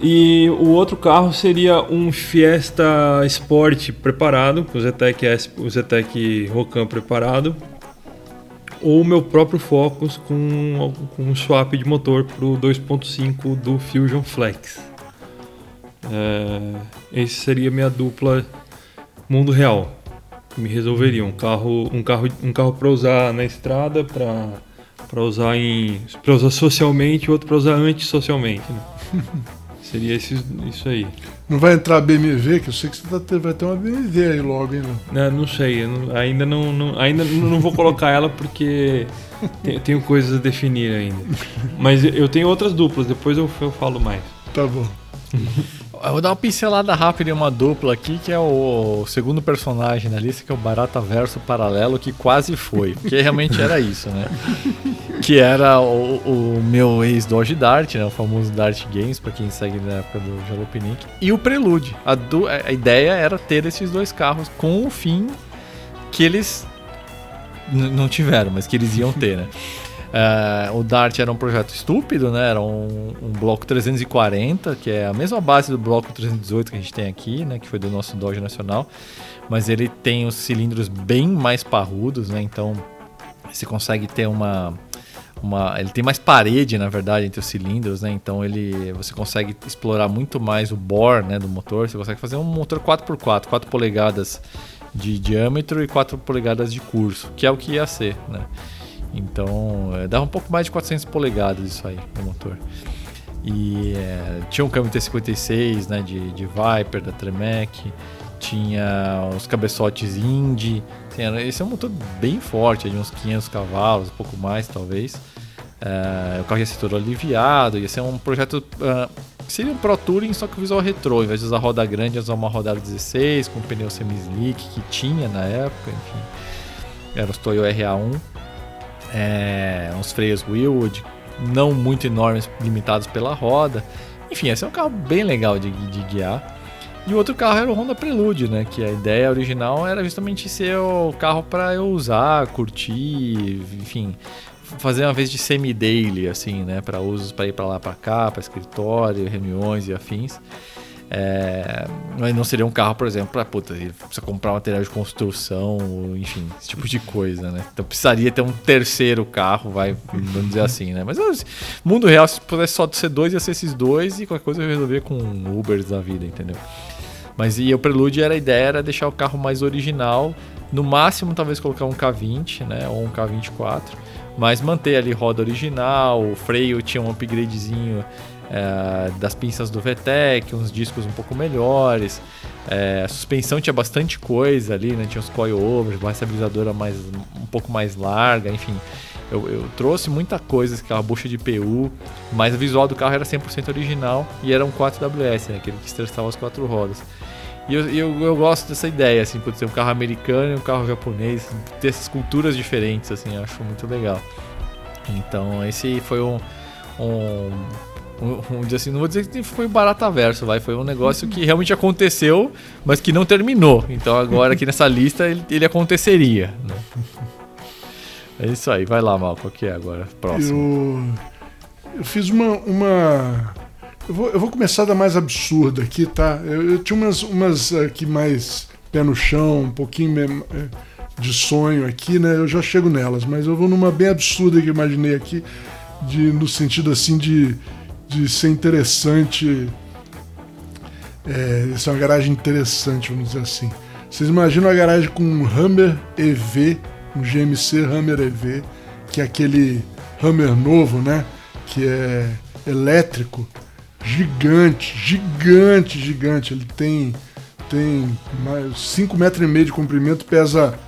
e o outro carro seria um Fiesta Sport preparado, com o Zetec, o Zetec Rocan preparado, ou o meu próprio Focus com, com um swap de motor para o 2.5 do Fusion Flex. É, esse seria minha dupla mundo real. Me resolveria um carro, um carro, um carro para usar na estrada, para para usar em para usar socialmente, e outro para usar antissocialmente. Né? *laughs* Seria esse, isso aí. Não vai entrar a BMW, que eu sei que você tá, vai ter uma BMW aí logo, hein? Não, não sei, não, ainda, não, não, ainda não vou colocar ela porque tenho, tenho coisas a definir ainda. Mas eu tenho outras duplas, depois eu, eu falo mais. Tá bom. *laughs* Eu vou dar uma pincelada rápida em uma dupla aqui, que é o segundo personagem na lista, que é o Barata Verso Paralelo, que quase foi. Porque realmente era isso, né? *laughs* Que era o, o meu ex-Dodge Dart, né? O famoso Dart Games, pra quem segue na época do Jalopnik. E o Prelude. A, do, a ideia era ter esses dois carros com o fim que eles não tiveram, mas que eles iam ter, né? *laughs* Uh, o Dart era um projeto estúpido, né? Era um, um, bloco 340, que é a mesma base do bloco 318 que a gente tem aqui, né? Que foi do nosso Dodge Nacional. Mas ele tem os cilindros bem mais parrudos, né? Então você consegue ter uma, uma, ele tem mais parede, na verdade, entre os cilindros, né? Então ele, você consegue explorar muito mais o bore, né, do motor. Você consegue fazer um motor 4x4, 4 polegadas de diâmetro e 4 polegadas de curso, que é o que ia ser, né? Então, é, dava um pouco mais de 400 polegadas isso aí no motor. E é, tinha um câmbio T56 né, de, de Viper, da Tremec, tinha os cabeçotes Indy. esse é um motor bem forte, de uns 500 cavalos, um pouco mais talvez. É, o carro ia ser todo aliviado, ia ser um projeto. Uh, seria um Pro Touring, só que o visual retrô. Ao invés de usar roda grande, ia usar uma rodada 16 com pneu semi-slick que tinha na época, enfim. Era os Toyo RA1 é, uns freios Willwood, não muito enormes, limitados pela roda. Enfim, esse é um carro bem legal de, de guiar. E o outro carro era o Honda Prelude, né? Que a ideia original era justamente ser o carro para eu usar, curtir, enfim, fazer uma vez de semi-daily, assim, né? Para usos para ir para lá, para cá, para escritório, reuniões e afins. É, não seria um carro, por exemplo, para puta, precisa comprar material de construção, enfim, esse tipo de coisa, né? Então precisaria ter um terceiro carro, vai, vamos dizer assim, né? Mas mundo real, se pudesse só ser dois, ia ser esses dois e qualquer coisa eu resolver com Ubers da vida, entendeu? Mas e o Prelude era a ideia era deixar o carro mais original, no máximo talvez colocar um K20, né, ou um K24, mas manter ali roda original, o freio tinha um upgradezinho é, das pinças do VTEC, uns discos um pouco melhores. É, a suspensão tinha bastante coisa ali, né? Tinha os coilovers, uma estabilizadora mais, um pouco mais larga, enfim. Eu, eu, trouxe muita coisa carro, bucha de PU, mas o visual do carro era 100% original e era um 4WS, né? Aquele que estressava as quatro rodas. E eu, eu, eu, gosto dessa ideia, assim, por ser um carro americano e um carro japonês, ter essas culturas diferentes, assim, acho muito legal. Então, esse foi um, um um, um, assim, não vou dizer que foi barata verso, vai, foi um negócio que realmente aconteceu, mas que não terminou. Então agora aqui nessa lista ele, ele aconteceria. Né? É isso aí, vai lá, Mal, qual que é agora? Próximo. Eu, eu fiz uma. uma... Eu, vou, eu vou começar da mais absurda aqui, tá? Eu, eu tinha umas, umas aqui mais pé no chão, um pouquinho é, de sonho aqui, né? Eu já chego nelas, mas eu vou numa bem absurda que eu imaginei aqui, de, no sentido assim de de ser interessante. É, ser uma garagem interessante, vamos dizer assim. Vocês imaginam a garagem com um Hammer EV, um GMC Hammer EV, que é aquele Hammer novo, né? Que é elétrico, gigante, gigante, gigante. Ele tem tem mais 5 metros e meio de comprimento, pesa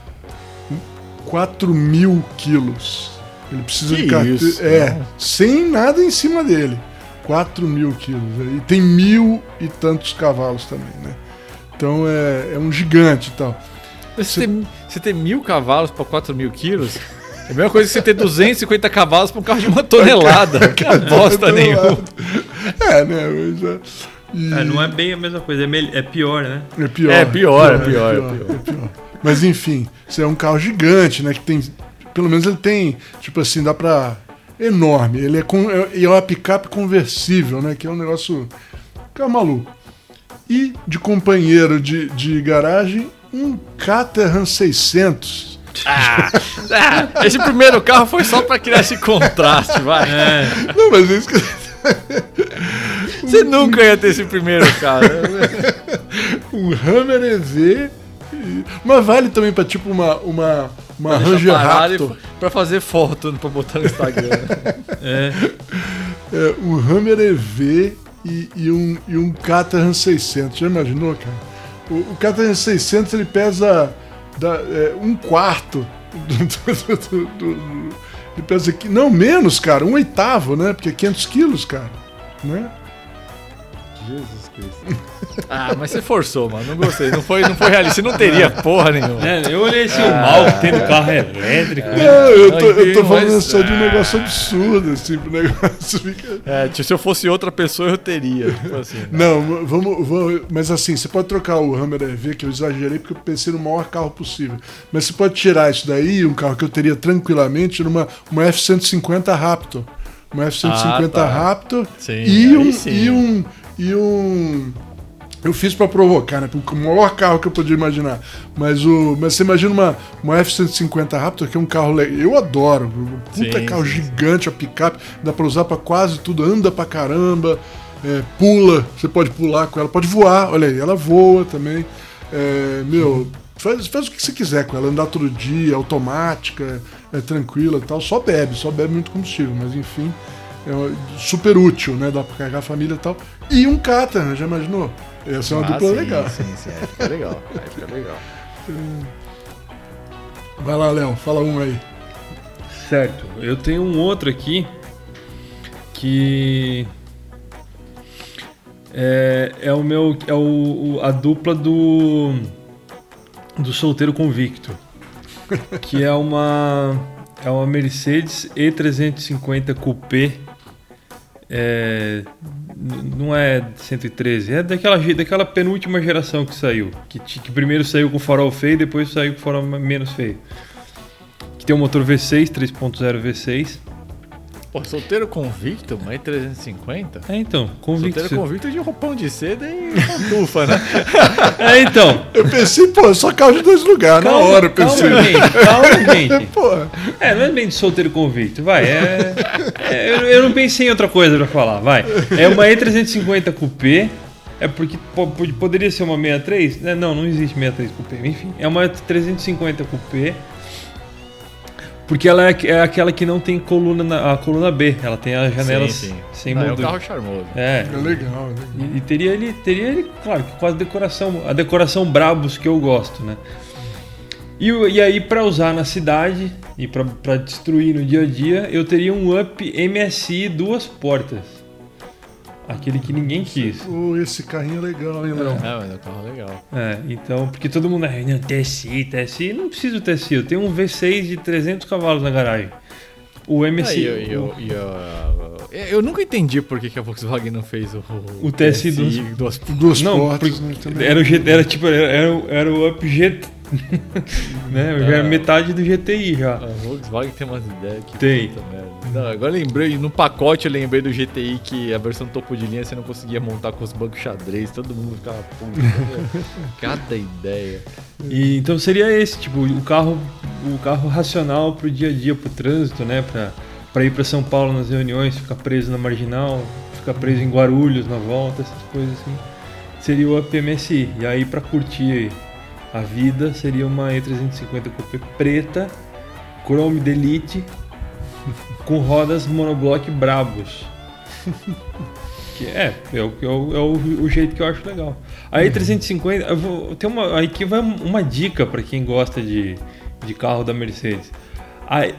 4 mil quilos. Ele precisa que de carteira. É, não. sem nada em cima dele. 4 mil quilos. E tem mil e tantos cavalos também, né? Então é, é um gigante e tal. Você, tem, você tem mil cavalos para 4 mil quilos? É a mesma coisa que você ter 250 cavalos para um carro de uma tonelada. *laughs* que bosta nenhuma. É, né? Já... E... É, não é bem a mesma coisa, é, é pior, né? É pior. É pior, é pior, é pior, é pior. É pior. Mas enfim, você é um carro gigante, né? Que tem. Pelo menos ele tem, tipo assim, dá pra enorme. Ele é, com, é, é uma picape conversível, né? Que é um negócio que é maluco. E de companheiro de, de garagem, um Caterham 600. Ah, ah, esse primeiro carro foi só para criar esse contraste, vai. É. Não, mas é isso que... *laughs* Você nunca ia ter esse primeiro carro. *laughs* um Hammer EV. Mas vale também para tipo uma, uma uma Ranger Raptor. Pra fazer foto pra botar no Instagram. *laughs* é. é. Um Hammer EV e, e, um, e um Caterham 600. Já imaginou, cara? O, o Caterham 600 ele pesa da, é, um quarto do, do, do, ele pesa aqui, não menos, cara, um oitavo, né? Porque é 500 quilos, cara, né? Jesus *laughs* Ah, mas você forçou, mano. Não gostei. Não foi, não foi realista. Você não teria porra nenhuma. É, eu olhei assim, o mal que tem no carro é elétrico. Né? Não, eu tô, eu tô falando mas... só de um negócio absurdo, assim, pro negócio fica... É, se eu fosse outra pessoa, eu teria. Tipo assim, não, vamos, vamos. Mas assim, você pode trocar o Hammer EV, que eu exagerei porque eu pensei no maior carro possível. Mas você pode tirar isso daí, um carro que eu teria tranquilamente, numa uma F-150 Raptor. Uma F-150 ah, tá. Raptor sim, e, um, e um e um. Eu fiz para provocar, né? O maior carro que eu podia imaginar. Mas, o, mas você imagina uma, uma F-150 Raptor, que é um carro legal. Eu adoro. Puta sim, carro sim, gigante, sim. a picape. Dá para usar para quase tudo. Anda pra caramba. É, pula. Você pode pular com ela. Pode voar. Olha aí, ela voa também. É, meu, faz, faz o que você quiser com ela. Andar todo dia, automática, é tranquila e tal. Só bebe, só bebe muito combustível. Mas enfim é super útil, né? Dá pra carregar a família e tal. E um kata, né? Já imaginou? Essa é uma ah, dupla sim, legal. Sim, sim, aí fica legal. Aí fica legal. *laughs* Vai lá, Léo, fala um aí. Certo, eu tenho um outro aqui que é, é o meu é o, a dupla do do solteiro convicto, que é uma é uma Mercedes E350 Coupé é, não é 113, é daquela, daquela penúltima geração que saiu. Que, que primeiro saiu com farol feio e depois saiu com farol menos feio. Que tem um motor V6, 3.0 V6. Pô, solteiro convicto, uma E350? É, então, convicto. Solteiro convicto de roupão de seda e pantufa, né? *laughs* é, então. Eu pensei, pô, só carro de dois lugares, calma, na hora eu pensei. Calma, gente, calma, *laughs* gente. pô. É, não é bem de solteiro convicto, vai. É, é, eu, eu, não pensei em outra coisa pra falar, vai. É uma E350 Coupé. É porque poderia ser uma 63? Não, não existe 63 Coupé. Enfim, é uma 350 Coupé Porque ela é, é aquela que não tem coluna na, a coluna B, ela tem as janelas Sim, sim. sem Não, é um moldura. carro charmoso. É. É legal, é legal. E, e teria ele, teria ele, claro, a decoração, a decoração Brabus que eu gosto, né? E, e aí pra usar na cidade e pra pra destruir no dia a dia, eu teria um Up MSI duas portas. Aquele que ninguém quis. Pô, esse carrinho é legal, hein, Léo? É, mas é um carro legal. É, então, porque todo mundo, "Ah, não, TSI, TSI, não preciso TSI, eu tenho um V6 de 300 cavalos na garagem. O MSI, Ah, e eu, eu, e eu, eu nunca entendi por que, que a Volkswagen não fez o, O TSI duas Duas Não, portas, né? Era, o G, era tipo, era, era, o- era o Up GT. *laughs* né? Já era Ah. metade do GTI já. A Volkswagen tem umas ideias que Tem. puta merda. Não, agora eu lembrei, no pacote eu lembrei do GTI que a versão topo de linha você não conseguia montar com os bancos xadrez, todo mundo ficava puto. *laughs* Cada ideia. E, então seria esse, tipo, o carro, o carro racional pro dia a dia, pro trânsito, né? Pra, pra ir pra São Paulo nas reuniões, ficar preso na marginal, ficar preso em Guarulhos na volta, essas coisas assim. Seria o Up MSI. E aí pra curtir a vida seria uma E350 Coupé preta, Chrome Delete, com rodas monoblock brabos. *laughs* Que é, é, o, é, o, é o- o jeito que eu acho legal. A E350, eu vou, tem uma, aqui vai uma dica para quem gosta de, de carro da Mercedes.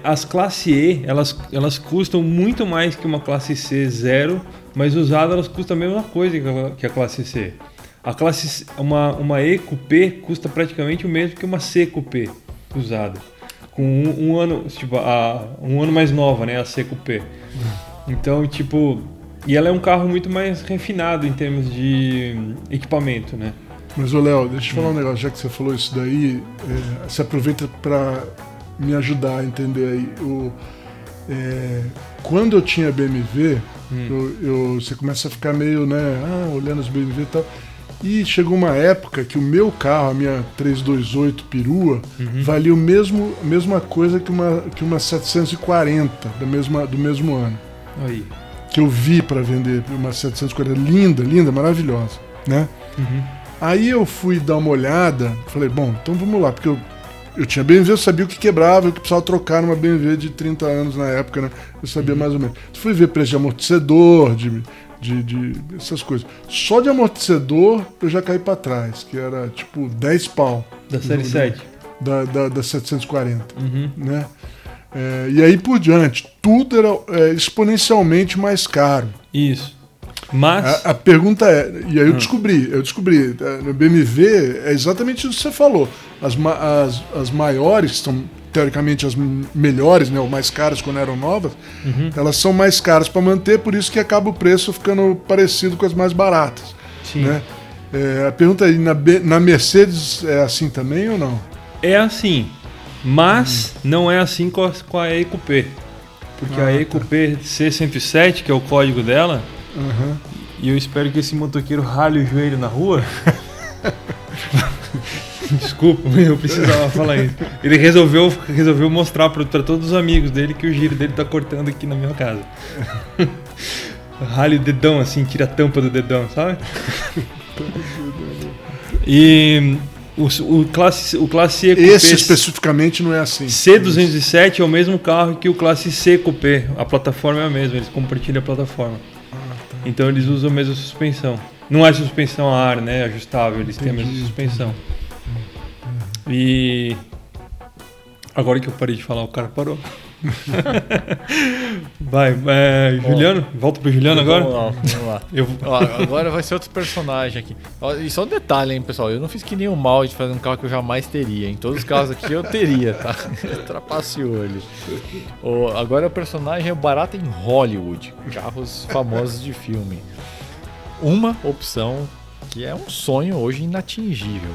As classe E, elas, elas custam muito mais que uma classe C zero, mas usada elas custam a mesma coisa que a, classe C. A classe C- uma, uma E Coupé custa praticamente o mesmo que uma C Coupé usada. Com um, um ano, tipo, a, um ano mais nova, né, a C Coupé. Então, tipo, e ela é um carro muito mais refinado em termos de equipamento, né? Mas, Léo, deixa eu falar um negócio, já que você falou isso daí, é, você aproveita para me ajudar a entender aí. O, é, quando eu tinha BMW, eu, eu- você começa a ficar meio, né, ah, olhando os BMW e tal. E chegou uma época que o meu carro, a minha 328 perua, valia o mesmo, a mesma coisa que uma, que uma 740 da mesma, do mesmo ano. Aí. Que eu vi para vender uma 740 linda, linda, maravilhosa, né? Aí eu fui dar uma olhada, falei, bom, então vamos lá, porque eu, eu tinha BMW, eu sabia o que quebrava, o que precisava trocar numa BMW de 30 anos na época, né? Eu sabia mais ou menos. Fui ver preço de amortecedor, de, de, de essas coisas. Só de amortecedor eu já caí para trás, que era tipo 10 pau Da série 7. da, da, da 740 Uhum. né? É, e aí por diante, tudo era é, exponencialmente mais caro. Isso. Mas. A, a pergunta é, e aí eu descobri, eu descobri, é, no BMW é exatamente isso que você falou. As, as, as maiores, que são teoricamente as melhores, né, ou mais caras quando eram novas, elas são mais caras para manter, por isso que acaba o preço ficando parecido com as mais baratas. sim. Né? É, a pergunta aí, na, na Mercedes é assim também ou não? É assim. Mas não é assim com a, com a. Porque Ah, a tá. E-Coupé C107, que é o código dela, Aham. e eu espero que esse motoqueiro rale o joelho na rua. *laughs* Desculpa, eu precisava falar isso. Ele resolveu, resolveu mostrar para todos os amigos dele que o giro dele tá cortando aqui na minha casa. *laughs* Rale o dedão assim, tira a tampa do dedão, sabe? *laughs* E o, o classe, o classe E Coupé Esse especificamente não é assim. C207 é o mesmo carro que o classe C Coupé. A plataforma é a mesma, eles compartilham a plataforma. Então eles usam a mesma suspensão. Não é suspensão a ar, né? Ajustável, eles têm a mesma Entendi, suspensão. E. Agora que eu parei de falar, o cara parou. *laughs* Vai, é, Juliano? Volta pro Juliano agora? Vamos lá, vamos lá. Eu, Ó, *laughs* agora vai ser outro personagem aqui. Ó, e só um detalhe, hein, pessoal. Eu não fiz que nem o mal de fazer um carro que eu jamais teria. Em todos os carros aqui eu teria, tá? *laughs* Trapaceou ele. Ó, agora o personagem é o Barata em Hollywood. Carros famosos de filme. Uma opção que é um sonho hoje inatingível.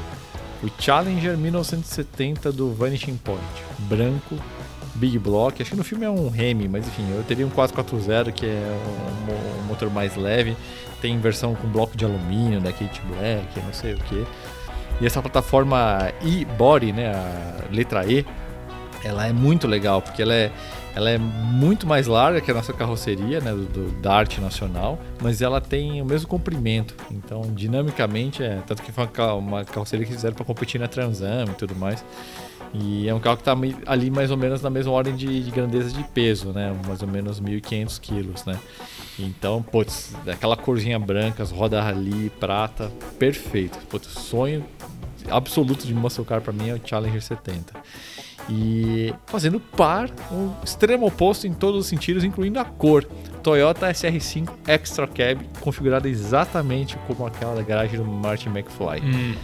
O Challenger 1970 do Vanishing Point. Branco, Big Block. Acho que no filme é um Hemi, mas enfim, eu teria um 440 que é um, um motor mais leve. Tem versão com bloco de alumínio da Kate Black, não sei o que. E essa plataforma e-body, né, a letra E, ela é muito legal, porque ela é, ela é muito mais larga que a nossa carroceria, né, do, do- da arte nacional, mas ela tem o mesmo comprimento. Então, dinamicamente, é tanto que foi uma, uma carroceria que fizeram para competir na Transam e tudo mais. E é um carro que está ali mais ou menos na mesma ordem de, de grandeza de peso, né? Mais ou menos 1.500 quilos, né? Então, putz, aquela corzinha branca, as rodas ali, prata, perfeito. Putz, sonho absoluto de muscle car para mim é o Challenger 70. E fazendo par, um extremo oposto em todos os sentidos, incluindo a cor. Toyota SR5 Extra Cab, configurada exatamente como aquela da garagem do Martin McFly. Hum.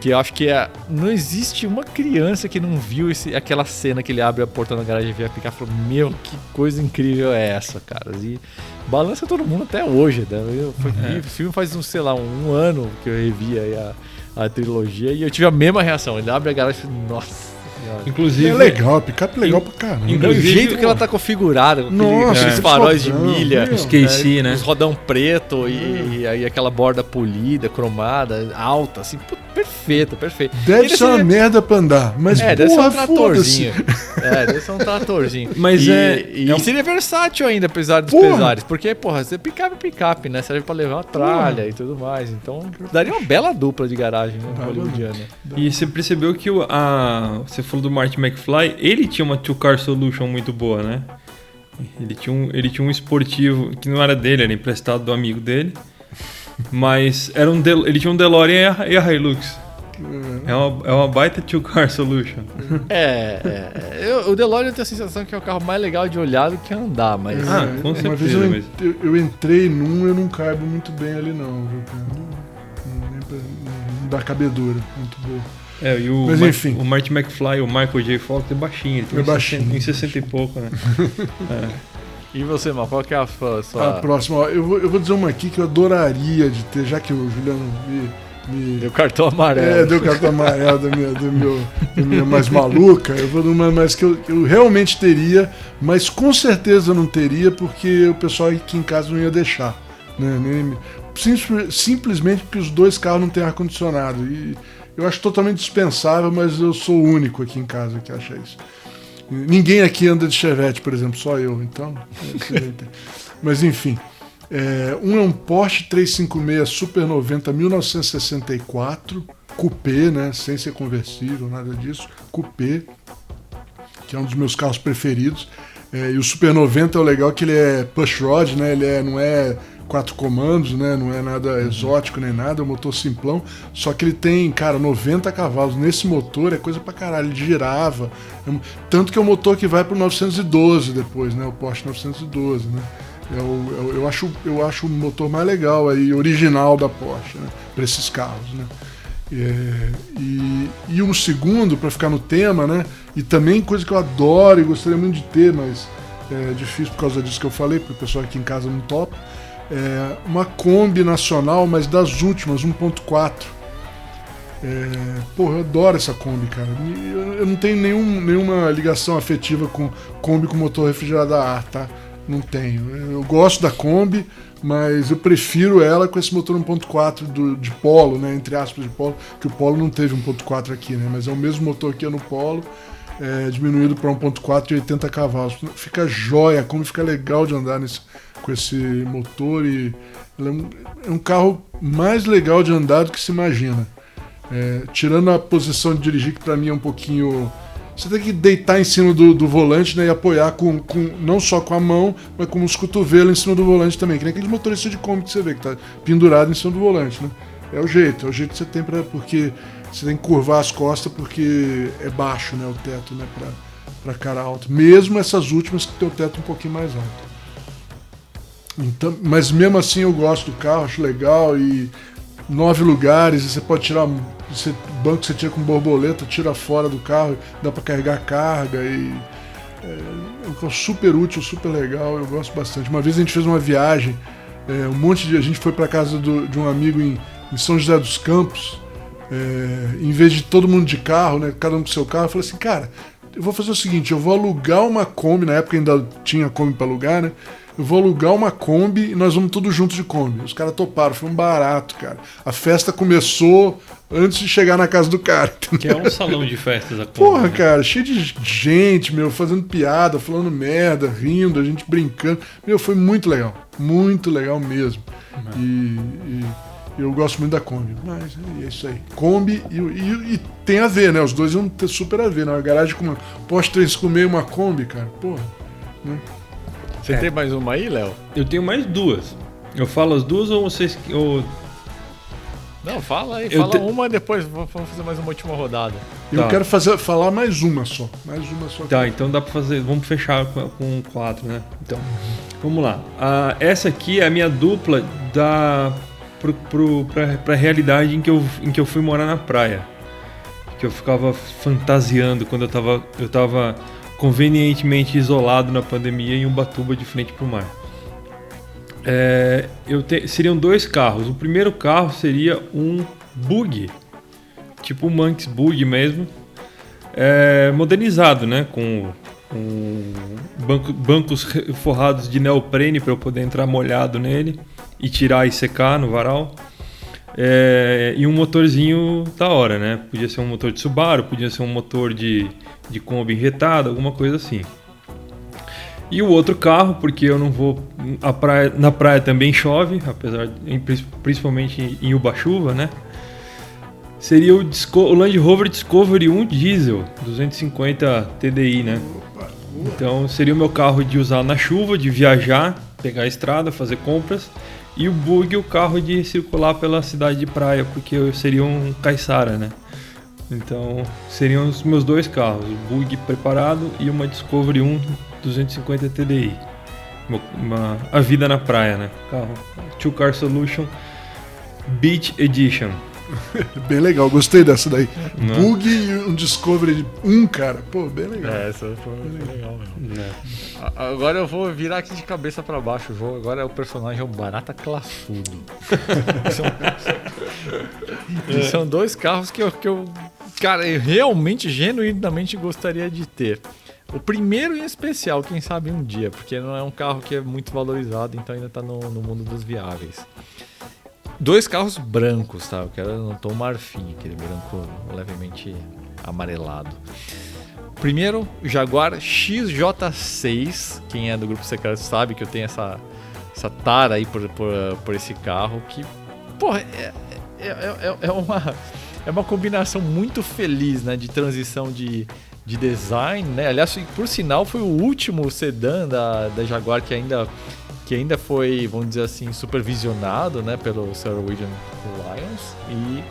Que eu acho que é, não existe uma criança que não viu esse, aquela cena que ele abre a porta da garagem e vê a picar e falou: Meu, que coisa incrível é essa, cara? E balança todo mundo até hoje. Né? Eu, foi, É. O filme faz, um, sei lá, um ano que eu revi aí a, a trilogia e eu tive a mesma reação. Ele abre a garagem e fala: Nossa. Inclusive, É legal, a picape é legal pra caramba. O jeito que ela tá configurada, com Nossa, aqueles é. faróis de milha, meu. Os KC, né? os rodão preto e, e aí aquela borda polida, cromada, alta, assim, perfeita, perfeita. Deve Ele ser uma merda pra andar, mas É, deve ser porra, um tratorzinho. É, deve ser um tratorzinho. *laughs* Mas e, é- E é um- seria versátil ainda, apesar dos Porra. pesares. Porque, porra, você picape é picape, né? Serve pra levar uma tralha e tudo mais. Então, daria uma bela dupla de garagem, né? Hollywoodiana. E você percebeu que o, a, você falou do Martin McFly, ele tinha uma two-car solution muito boa, né? Ele tinha, um, ele tinha um esportivo que não era dele, era emprestado do amigo dele. *laughs* Mas era um ele tinha um DeLorean e a, e a Hilux. É uma, é uma baita two-car solution. É, é, é. Eu- o DeLorean eu tenho a sensação que é o carro mais legal de olhar do que andar, mas. Ah, É, com uma certeza, vez eu, eu, eu entrei num, eu não caibo muito bem ali não, viu? Não, pra- não dá cabedura, muito boa. É, e o, Mas Ma- enfim. o Martin McFly, o Michael J. Fox é baixinho, ele tem É baixinho. 60, uns 60 e pouco, né? *laughs* E você, Mal, qual que é a sua. sua... A próxima, ó, eu vou, eu vou dizer uma aqui que eu adoraria de ter, já que o Juliano me, me Deu cartão amarelo. É, deu cartão amarelo da minha, do meu, da minha mais maluca. Eu vou numa mais que eu, que eu realmente teria, mas com certeza eu não teria, porque o pessoal aqui em casa não ia deixar. Né? Nem- Simples- simplesmente porque os dois carros não têm ar-condicionado. E eu acho totalmente dispensável, mas eu sou o único aqui em casa que acha isso. Ninguém aqui anda de Chevette, por exemplo, só eu, então. é. *laughs* Mas enfim. É, um é um Porsche 356 Super 90 1964, coupé, né, sem ser conversível, nada disso, coupé, que é um dos meus carros preferidos. É, e o Super 90 é o legal que ele é push rod, né, ele é, não é quatro comandos, né, não é nada exótico nem nada, é um motor simplão, só que ele tem, cara, 90 cavalos. Nesse motor é coisa pra caralho, ele girava. É um- tanto que é o motor que vai pro 912 depois, né, o Porsche 912, né. É o- é eu, acho, eu acho o motor mais legal aí, original da Porsche, né? Para esses carros, né? É, e, e um segundo, para ficar no tema, né? E também coisa que eu adoro e gostaria muito de ter, mas é difícil por causa disso que eu falei, porque o pessoal aqui em casa não topa. É uma Kombi nacional, mas das últimas, 1.4. É, porra, eu adoro essa Kombi, cara. Eu, não tenho nenhum, nenhuma ligação afetiva com Kombi com motor refrigerado a ar, tá? Não tenho. Eu gosto da Kombi, mas eu prefiro ela com esse motor 1.4 do- de Polo, né? Entre aspas, de Polo, que o Polo não teve 1.4 aqui, né? Mas é o mesmo motor que é no Polo, é, diminuído para 1.4 de 80 cavalos. Fica jóia, como fica legal de andar nesse, com esse motor e é, um, é um carro mais legal de andar do que se imagina. É, tirando a posição de dirigir, que para mim é um pouquinho. Você tem que deitar em cima do, do volante né, e apoiar com, com, não só com a mão, mas com os cotovelos em cima do volante também. Que nem aqueles motoristas de Kombi que você vê, que tá pendurado em cima do volante. Né? É o jeito, é o jeito que você tem para Porque você tem que curvar as costas porque é baixo né, o teto né, para cara alta. Mesmo essas últimas que tem o teto um pouquinho mais alto. Então, mas mesmo assim eu gosto do carro, acho legal e nove lugares, você pode tirar você, banco você tira com borboleta, tira fora do carro, dá para carregar carga e é, é um carro super útil, super legal, eu gosto bastante. Uma vez a gente fez uma viagem, é, um monte de a gente foi para casa do, de um amigo em, em, São José dos Campos, é, em vez de todo mundo de carro, né, cada um com seu carro, eu falei assim, cara, eu vou fazer o seguinte, eu vou alugar uma Kombi, na época ainda tinha Kombi para alugar, né? Eu vou alugar uma Kombi e nós vamos todos juntos de Kombi. Os caras toparam, foi um barato, cara. A festa começou antes de chegar na casa do cara. *laughs* Que é um salão de festas a Kombi, Porra, né? cara, cheio de gente, meu, fazendo piada, falando merda, rindo, a gente brincando. Meu, foi muito legal. Muito legal mesmo. E, e, Eu gosto muito da Kombi, mas é isso aí. Kombi e, e, e tem a ver, né? Os dois vão ter super a ver, né? Uma garagem com uma Porsche 356 e uma Kombi, cara, porra. Né? Você É. tem mais uma aí, Léo? Eu tenho mais duas. Eu falo as duas ou vocês. Ou... Não, fala aí. Eu Fala te- uma depois vamos fazer mais uma última rodada. Eu Tá. quero fazer, falar mais uma só. Mais uma só. Tá, então dá pra fazer. Vamos fechar com, com quatro, né? Então, vamos lá. Ah, essa aqui é a minha dupla da. Pra, pra realidade em que, eu, em que eu fui morar na praia. Que eu ficava fantasiando quando eu tava, eu tava convenientemente isolado na pandemia em Ubatuba de frente pro mar. É, eu te- seriam dois carros. O primeiro carro seria um bug, tipo um Manx Bug mesmo, é, modernizado, né? Com, com banco- bancos forrados de neoprene para eu poder entrar molhado nele e tirar e secar no varal. É, e um motorzinho da hora, né? Podia ser um motor de Subaru, podia ser um motor de, de Kombi enretado, alguma coisa assim. E o outro carro, porque eu não vou. Praia, na praia também chove, apesar de, principalmente em Uba-chuva, né? Seria o, Disco- o Land Rover Discovery 1 diesel, 250 TDI, né? Então seria o meu carro de usar na chuva, de viajar, pegar a estrada, fazer compras. E o Bug, o carro de circular pela cidade de praia, porque eu seria um caiçara, né? Então seriam os meus dois carros, o Bug preparado e uma Discovery 1 250 TDI. Uma, uma- a vida na praia, né? Carro Two Car Solution Beach Edition. *laughs* Bem legal, gostei dessa daí. Né? Bug e um Discovery de um cara. Pô, bem legal. É, essa foi, foi legal mesmo. A- Agora eu vou virar aqui de cabeça pra baixo. Vou, agora é o personagem é o Barata Classudo. *laughs* são, e são dois carros que eu, que eu, cara, eu realmente, genuinamente gostaria de ter. O primeiro em especial, quem sabe um dia, porque não é um carro que é muito valorizado, então ainda tá no, no mundo dos viáveis. Dois carros brancos, tá? Eu quero no tom marfim, aquele branco levemente amarelado. Primeiro, Jaguar XJ6. Quem é do grupo secreto sabe que eu tenho essa, essa tara aí por, por, por esse carro. Que, porra, é, é, é, é uma, é uma combinação muito feliz, né? De transição de, de design, né? Aliás, por sinal, foi o último sedã da, da Jaguar que ainda, que ainda foi, vamos dizer assim, supervisionado, né? Pelo Sir William Lyons. E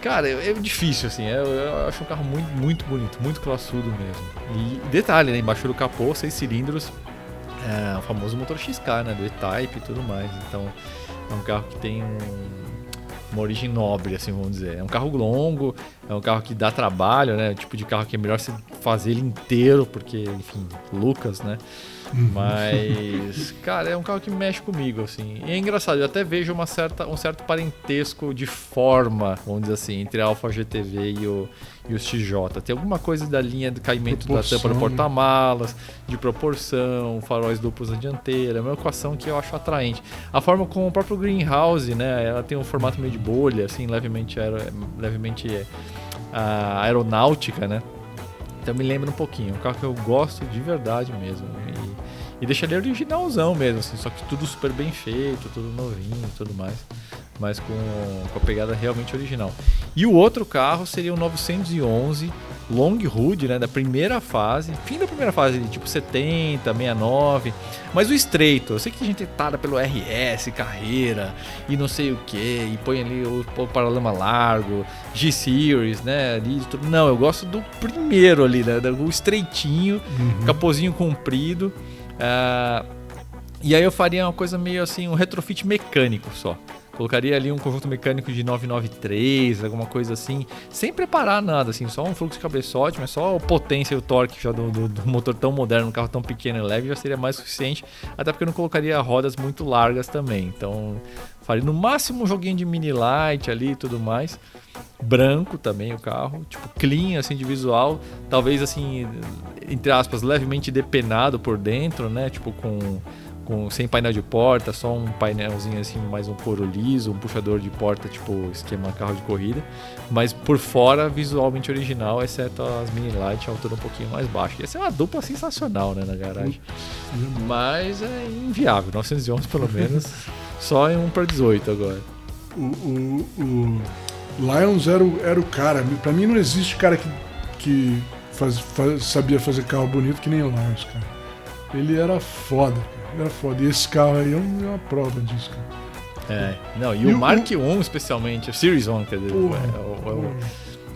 Cara, é, é difícil, assim. é- eu acho um carro muito, muito bonito, muito classudo mesmo. E detalhe, né? Embaixo do capô, seis cilindros, é, o famoso motor XK, né? Do E-Type e tudo mais. Então, é um carro que tem um- uma origem nobre, assim, vamos dizer. É um carro longo, é um carro que dá trabalho, né? O tipo de carro que é melhor você fazer ele inteiro, porque, enfim, Lucas, né? Mas, cara, é um carro que mexe comigo, assim. E é engraçado, eu até vejo uma certa, um certo parentesco de forma, vamos dizer assim, entre a Alfa GTV e, o, e os XJ. Tem alguma coisa da linha do caimento da Proporção, tampa do né? porta-malas, de proporção, faróis duplos na dianteira. É uma equação que eu acho atraente. A forma como o próprio Greenhouse, né? Ela tem um formato meio de bolha, assim, levemente, aero, levemente ah, aeronáutica, né? Então me lembra um pouquinho. É um carro que eu gosto de verdade mesmo. E, e deixaria originalzão mesmo, assim, só que tudo super bem feito, tudo novinho e tudo mais. Mas com, com a pegada realmente original. E o outro carro seria o 911 Long Hood, né? Da primeira fase. Fim da primeira fase, tipo 70, 69. Mas o estreito, eu sei que a gente tada pelo RS, carreira e não sei o que, e põe ali o, o paralama largo, G-Series, né? Ali. Não, eu gosto do primeiro ali, né? O estreitinho, capozinho comprido. Ah, e aí eu faria uma coisa meio assim, um retrofit mecânico só. Colocaria ali um conjunto mecânico de 993, alguma coisa assim, sem preparar nada, assim, só um fluxo de cabeçote, mas só a potência e o torque já do, do- do motor tão moderno, um carro tão pequeno e leve já seria mais suficiente, até porque eu não colocaria rodas muito largas também. Então, faria no máximo um joguinho de mini light ali e tudo mais. Branco também o carro, tipo clean assim de visual, talvez assim, entre aspas, levemente depenado por dentro, né? Tipo com com, sem painel de porta, só um painelzinho assim, mais um couro liso, um puxador de porta, tipo esquema carro de corrida. Mas por fora, visualmente original, exceto as mini light, a altura um pouquinho mais baixa. Ia ser uma dupla sensacional, né, na garagem. Mas é inviável, 911 pelo menos, *laughs* só em 1 para 18 agora. o, o, o Lions era o, era o cara. Pra mim não existe cara que, que faz, faz, sabia fazer carro bonito que nem o Lions, cara. Ele era foda, cara. Ele era foda. E esse carro aí é uma prova disso, cara. É, não, e, E o o- Mark 1 especialmente, o Series 1, quer dizer, Porra, é o- é porra.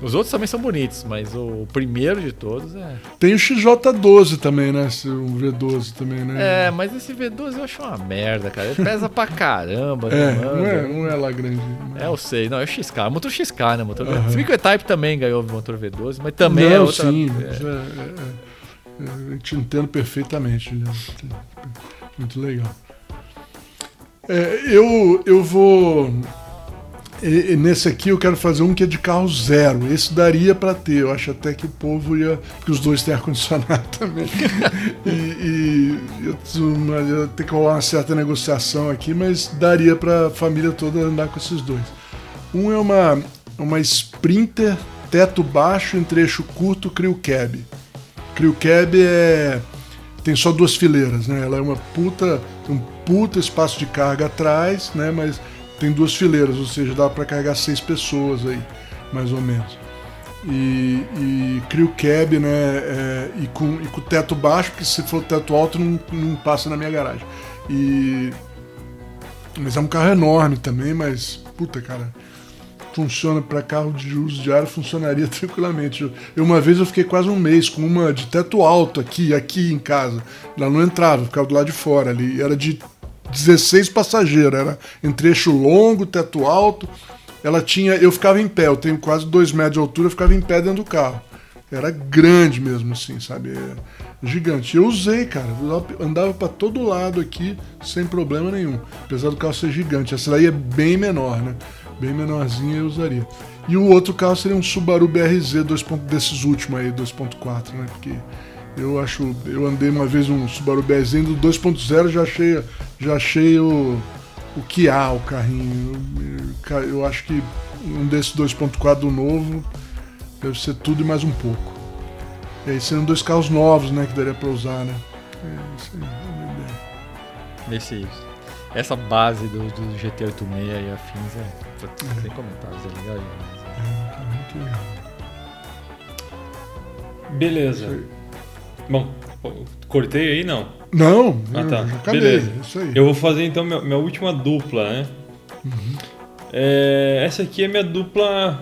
Os outros também são bonitos, mas o primeiro de todos é. Tem o XJ12 também, né? Um V12 também, né? É, mas esse V12 eu acho uma merda, cara. Ele pesa pra caramba, É, né, não é, não é lá grande. É, eu sei, não, é o XK, é o motor XK, né? Motor Aham. Se bem que o E-Type também ganhou o motor V12, mas também não, é outra. sim. é. é- é- é- eu te entendo perfeitamente, Juliano. Muito legal. É, eu, eu vou. E- e nesse aqui eu quero fazer um que é de carro zero. Esse daria pra ter. Eu acho até que o povo ia. Porque os dois têm ar-condicionado *laughs* também. e e eu, eu tenho que rolar uma certa negociação aqui, mas daria pra família toda andar com esses dois. Um é uma, uma Sprinter, teto baixo, entre eixo curto, Crew Cab. Crew Cab é tem só duas fileiras, né? Ela é uma puta, um puta espaço de carga atrás, né? Mas tem duas fileiras, ou seja, dá para carregar seis pessoas aí, mais ou menos. E, e crew cab, né? é, e, com, e com teto baixo, porque se for teto alto não, não passa na minha garagem. E mas é um carro enorme também, mas puta cara, funciona para carro de uso diário, funcionaria *laughs* tranquilamente. Eu, eu, uma vez eu fiquei quase um mês com uma de teto alto aqui, aqui em casa. Ela não entrava, ficava do lado de fora ali. Era de 16 passageiros, era entre eixo longo, teto alto. Ela tinha, eu ficava em pé, eu tenho quase dois metros de altura, eu ficava em pé dentro do carro. Era grande mesmo, assim, sabe? É gigante. Eu usei, cara. Andava para todo lado aqui sem problema nenhum. Apesar do carro ser gigante. Essa daí é bem menor, né? Bem menorzinha eu usaria. E o outro carro seria um Subaru BRZ 2. desses últimos aí, 2.4, né? Porque eu acho. Eu andei uma vez um Subaru BRZ do 2.0, já achei, já achei o, o que há o carrinho. Eu, eu acho que um desses 2.4 do novo deve ser tudo e mais um pouco. E aí seriam dois carros novos, né? Que daria pra usar, né? É isso aí, é uma ideia. Esse, essa base do, do GT86 e afins é. Sem comentários, é legal demais. É, é muito legal. Beleza. Bom, cortei aí não. Não, Ah, tá. acabei. Beleza. Isso aí. Eu vou fazer então minha, minha última dupla, né? É, essa aqui é minha dupla.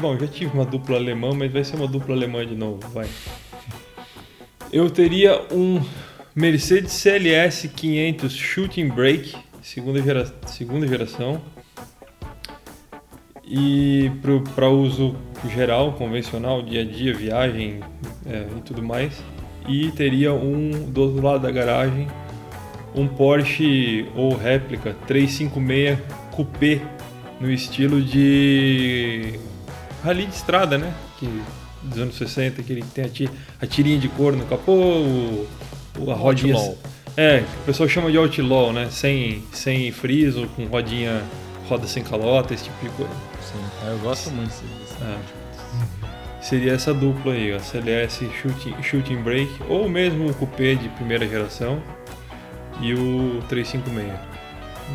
Bom, eu já tive uma dupla alemã, mas vai ser uma dupla alemã de novo, vai. Eu teria um Mercedes CLS 500 Shooting Brake, segunda, gera, segunda geração. E para uso geral, convencional, dia a dia, viagem é, e tudo mais. E teria um do outro lado da garagem um Porsche ou réplica 356 Coupé no estilo de rally de estrada, né? Que dos anos 60, que ele tem a, ti- a tirinha de couro no capô, o, a rodinha. Outlaw. É, o pessoal chama de outlaw, né? Sem, sem friso, com rodinha, roda sem calota, esse tipo de coisa. Sim, eu gosto muito disso. É. Seria essa dupla aí, ó, CLS Shooting, Shooting Brake, ou mesmo o Coupé de primeira geração e o 356.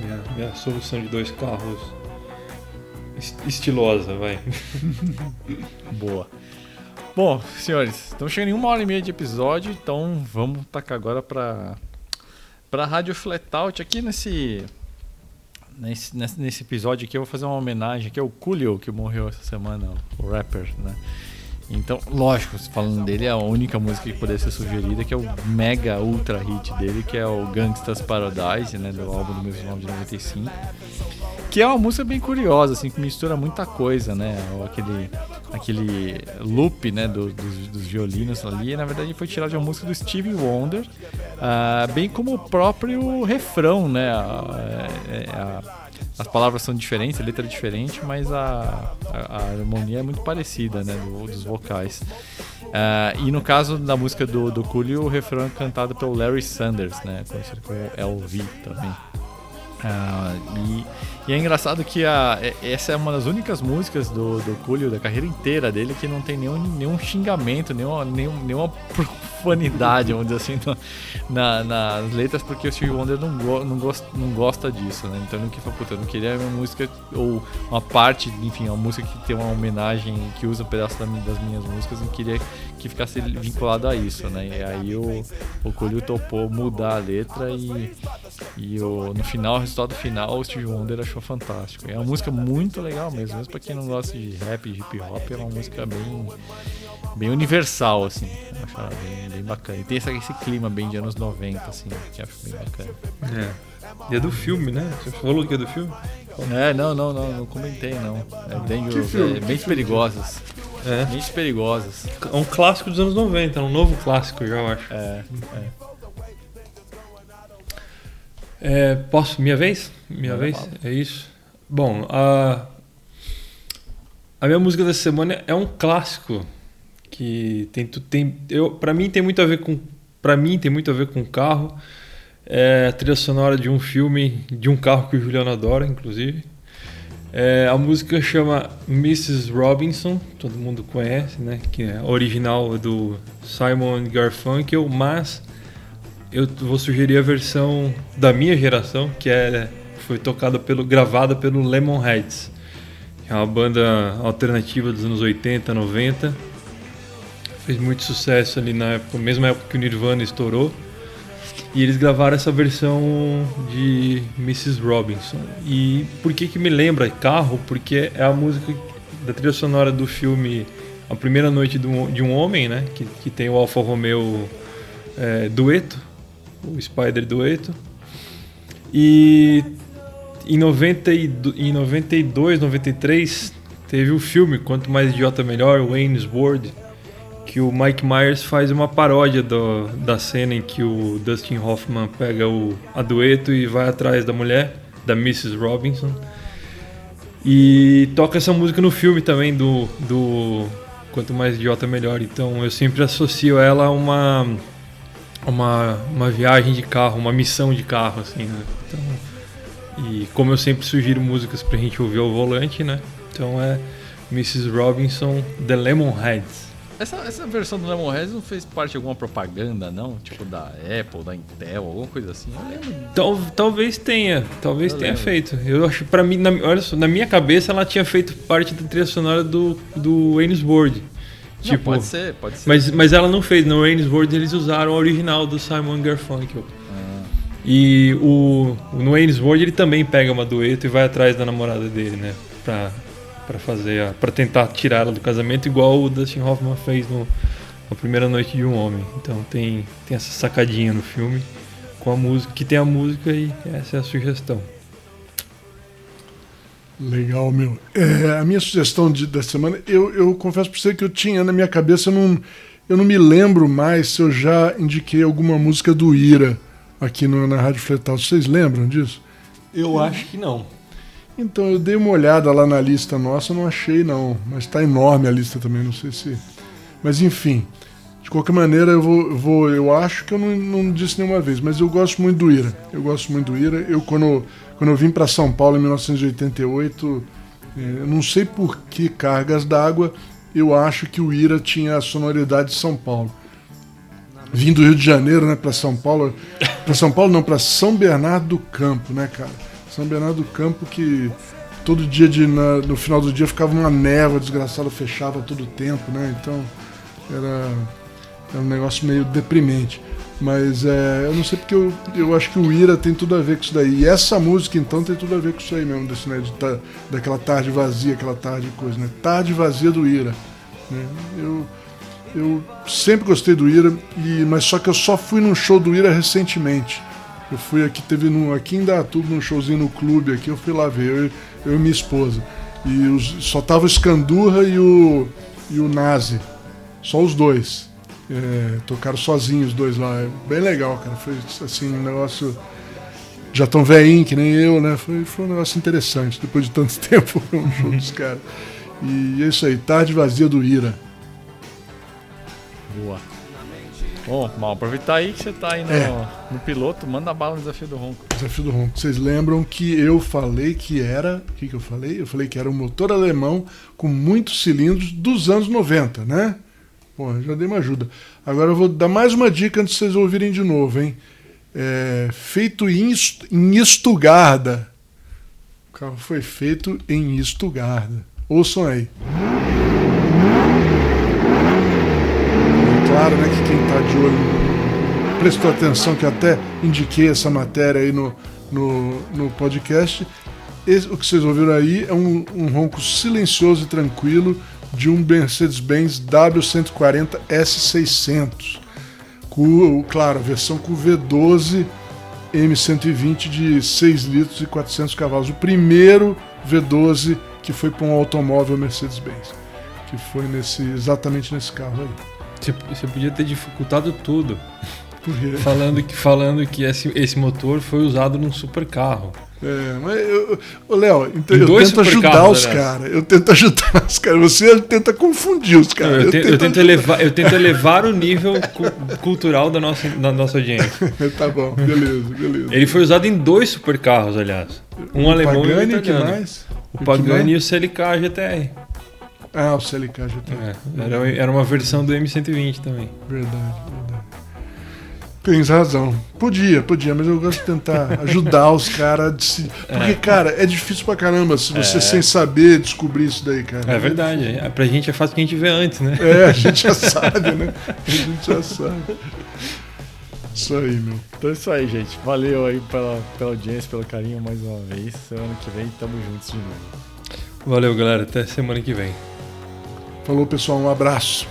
Minha, minha solução de dois carros es- estilosa, vai. *laughs* Boa. Bom, senhores, estamos chegando em uma hora e meia de episódio, então vamos tacar agora para para Rádio Flatout aqui nesse, nesse nesse nesse episódio aqui eu vou fazer uma homenagem aqui ao Coolio que morreu essa semana, o rapper, né? Então, lógico, falando dele, a única música que poderia ser sugerida que é o mega ultra hit dele, que é o Gangsta's Paradise, né, do álbum do mesmo nome de 95. Que é uma música bem curiosa, assim, que mistura muita coisa, né? Aquele, aquele loop, né, do- dos, dos violinos ali, na verdade foi tirado de uma música do Stevie Wonder, ah, bem como o próprio refrão, né? A- é- é a- as palavras são diferentes, a letra é diferente, mas a, a- a harmonia é muito parecida, né, do- dos vocais. Ah, e no caso da música do, do Coolio, o refrão é cantado pelo Larry Sanders, né, conhecido como LV também. Ah, e, e é engraçado que a, essa é uma das únicas músicas do, do Coolio, da carreira inteira dele, que não tem nenhum, nenhum xingamento, nenhuma, nenhum, nenhuma *laughs* profanidade, vamos dizer assim, na, nas letras, porque o Steve Wonder não, go, não, gosta, não gosta disso, né? Então ele não quis puta, não queria uma música ou uma parte, enfim, uma música que tem uma homenagem, que usa um pedaço das minhas músicas, não queria que ficasse vinculado a isso, né? E aí o, o Coolio topou mudar a letra e, e o, no final, o resultado final, o Steve Wonder achou fantástico. É uma música muito legal mesmo, mesmo pra quem não gosta de rap, de hip hop, é uma música bem, bem universal, assim. Eu acho ela bem, bem bacana. E tem esse, esse clima bem de anos 90, assim, que acho bem bacana. É. E é do filme, né? Você falou que é do filme? É, não, não, não, não comentei não. É bem, é, bem perigosas. É. Mentes perigosas. É um clássico dos anos 90, é um novo clássico já, eu acho. É, é. É posso? Minha vez? Minha vez? É isso. Bom, a, a minha música dessa semana é um clássico que tem, tem eu, pra mim tem muito a ver com para mim tem muito a ver com carro. É a trilha sonora de um filme de um carro que o Juliano adora, inclusive. É, a música chama Mrs. Robinson, todo mundo conhece, né? Que é original do Simon Garfunkel, mas eu vou sugerir a versão da minha geração, que é foi tocada pelo gravada pelo Lemonheads, que é uma banda alternativa dos anos 80, 90. Fez muito sucesso ali na época, mesma época que o Nirvana estourou. E eles gravaram essa versão de Mrs. Robinson. E por que que me lembra carro? Porque é a música da trilha sonora do filme A Primeira Noite de um Homem, né? Que, que tem o Alfa Romeo é, dueto, o Spider dueto. E em, 90 e, em 92, 93 teve o filme Quanto Mais Idiota Melhor, Wayne's World que o Mike Myers faz uma paródia do, da cena em que o Dustin Hoffman pega o a dueto e vai atrás da mulher, da Mrs. Robinson. E toca essa música no filme também do, do Quanto Mais Idiota Melhor. Então eu sempre associo ela a uma, uma, uma viagem de carro, uma missão de carro, assim, né? Então, e como eu sempre sugiro músicas pra gente ouvir ao volante, né? Então é Mrs. Robinson, The Lemonheads. Essa, essa versão do Lemonheads não fez parte de alguma propaganda, não? Tipo da Apple, da Intel, alguma coisa assim? Eu lembro. Tal, talvez tenha, talvez eu tenha lembro. feito. Eu acho, para mim, na, olha só, na minha cabeça ela tinha feito parte da trilha sonora do, do Wayne's World. Tipo, não, pode ser, pode ser. Mas, mas ela não fez. No Wayne's World eles usaram o original do Simon Garfunkel. Ah. E o, no Wayne's World ele também pega uma dueto e vai atrás da namorada dele, né? Pra, para fazer, para tentar tirar ela do casamento, igual o Dustin Hoffman fez no a primeira noite de um homem. Então tem tem essa sacadinha no filme com a música, que tem a música e essa é a sugestão. Legal, meu. É, a minha sugestão de, da semana, eu, eu confesso para você que eu tinha na minha cabeça, eu não, eu não me lembro mais se eu já indiquei alguma música do Ira aqui no, na Rádio Fletal. Vocês lembram disso? Eu acho que não. Então, eu dei uma olhada lá na lista nossa, não achei não, mas está enorme a lista também, não sei se. Mas enfim, de qualquer maneira, eu vou, eu, vou, eu acho que eu não, não disse nenhuma vez, mas eu gosto muito do Ira. Eu gosto muito do Ira. Eu, quando, quando eu vim para São Paulo em 1988, é, não sei por que cargas d'água, eu acho que o Ira tinha a sonoridade de São Paulo. Vim do Rio de Janeiro, né, para São Paulo. Para São Paulo, não, para São Bernardo do Campo, né, cara? São Bernardo do Campo que todo dia de, na, no final do dia ficava uma névoa desgraçada, fechava todo o tempo, né? Então era, era um negócio meio deprimente. Mas é, eu não sei porque eu, eu acho que o Ira tem tudo a ver com isso daí. E essa música então tem tudo a ver com isso aí mesmo, desse, né, de, daquela tarde vazia, aquela tarde de coisa, né? Tarde vazia do Ira. Né? Eu, eu sempre gostei do Ira, e, mas só que eu só fui num show do Ira recentemente. Eu fui aqui, teve no, aqui em Datuba, num showzinho no clube aqui, eu fui lá ver, eu, eu e minha esposa. E os, só tava o Scandurra e o, e o Nazi. Só os dois. É, tocaram sozinhos os dois lá. É bem legal, cara. Foi assim, um negócio. Já tão velhinho que nem eu, né? Foi, foi um negócio interessante. Depois de tanto *laughs* tempo, *laughs* um show dos caras. E é isso aí, Tarde Vazia do Ira. Boa. Bom, mal, aproveitar aí que você tá aí no, É. no piloto, manda bala no desafio do ronco. Desafio do Ronco. Vocês lembram que eu falei que era. O que, que eu falei? Eu falei que era um motor alemão com muitos cilindros dos anos 90, né? Pô, já dei uma ajuda. Agora eu vou dar mais uma dica antes de vocês ouvirem de novo, hein? É, feito em, Est- em Estugarda. O carro foi feito em Estugarda. Ouçam aí. É claro, né, que quem tá de olho prestou atenção que até indiquei essa matéria aí no, no, no podcast. Esse- o que vocês ouviram aí é um, um ronco silencioso e tranquilo de um Mercedes-Benz W140 S600. Com, claro, a versão com V12 M120 de 6 litros e 400 cavalos. O primeiro V12 que foi para um automóvel Mercedes-Benz. Que foi nesse, exatamente nesse carro aí. Você, você podia ter dificultado tudo. Por quê? Falando que, falando que esse, esse motor foi usado num super carro. É, mas eu, Léo, então Em eu tento ajudar supercarros, os caras. Eu tento ajudar os caras. Você tenta confundir os caras. eu, te- eu tento elevar, eu tento elevar o nível cu- cultural da nossa, da nossa audiência. *laughs* tá bom, beleza, beleza. Ele foi usado em dois super carros, aliás. Um O alemão e um Pagani, que italiano. mais? O Pagani e o CLK GTR. Ah, o CLK GT. É, era, era uma versão do M120 também. Verdade, verdade. Tens razão. Podia, podia, mas eu gosto de tentar ajudar os caras. de se- Porque, cara, é difícil pra caramba se você, É. sem saber, descobrir isso daí, cara. É verdade. É, pra gente é fácil que a gente vê antes, né? É, a gente já sabe, né? A gente já sabe. Isso aí, meu. Então é isso aí, gente. Valeu aí pela, pela audiência, pelo carinho mais uma vez. Semana que vem tamo juntos de novo. Valeu, galera. Até semana que vem. Falou, pessoal. Um abraço.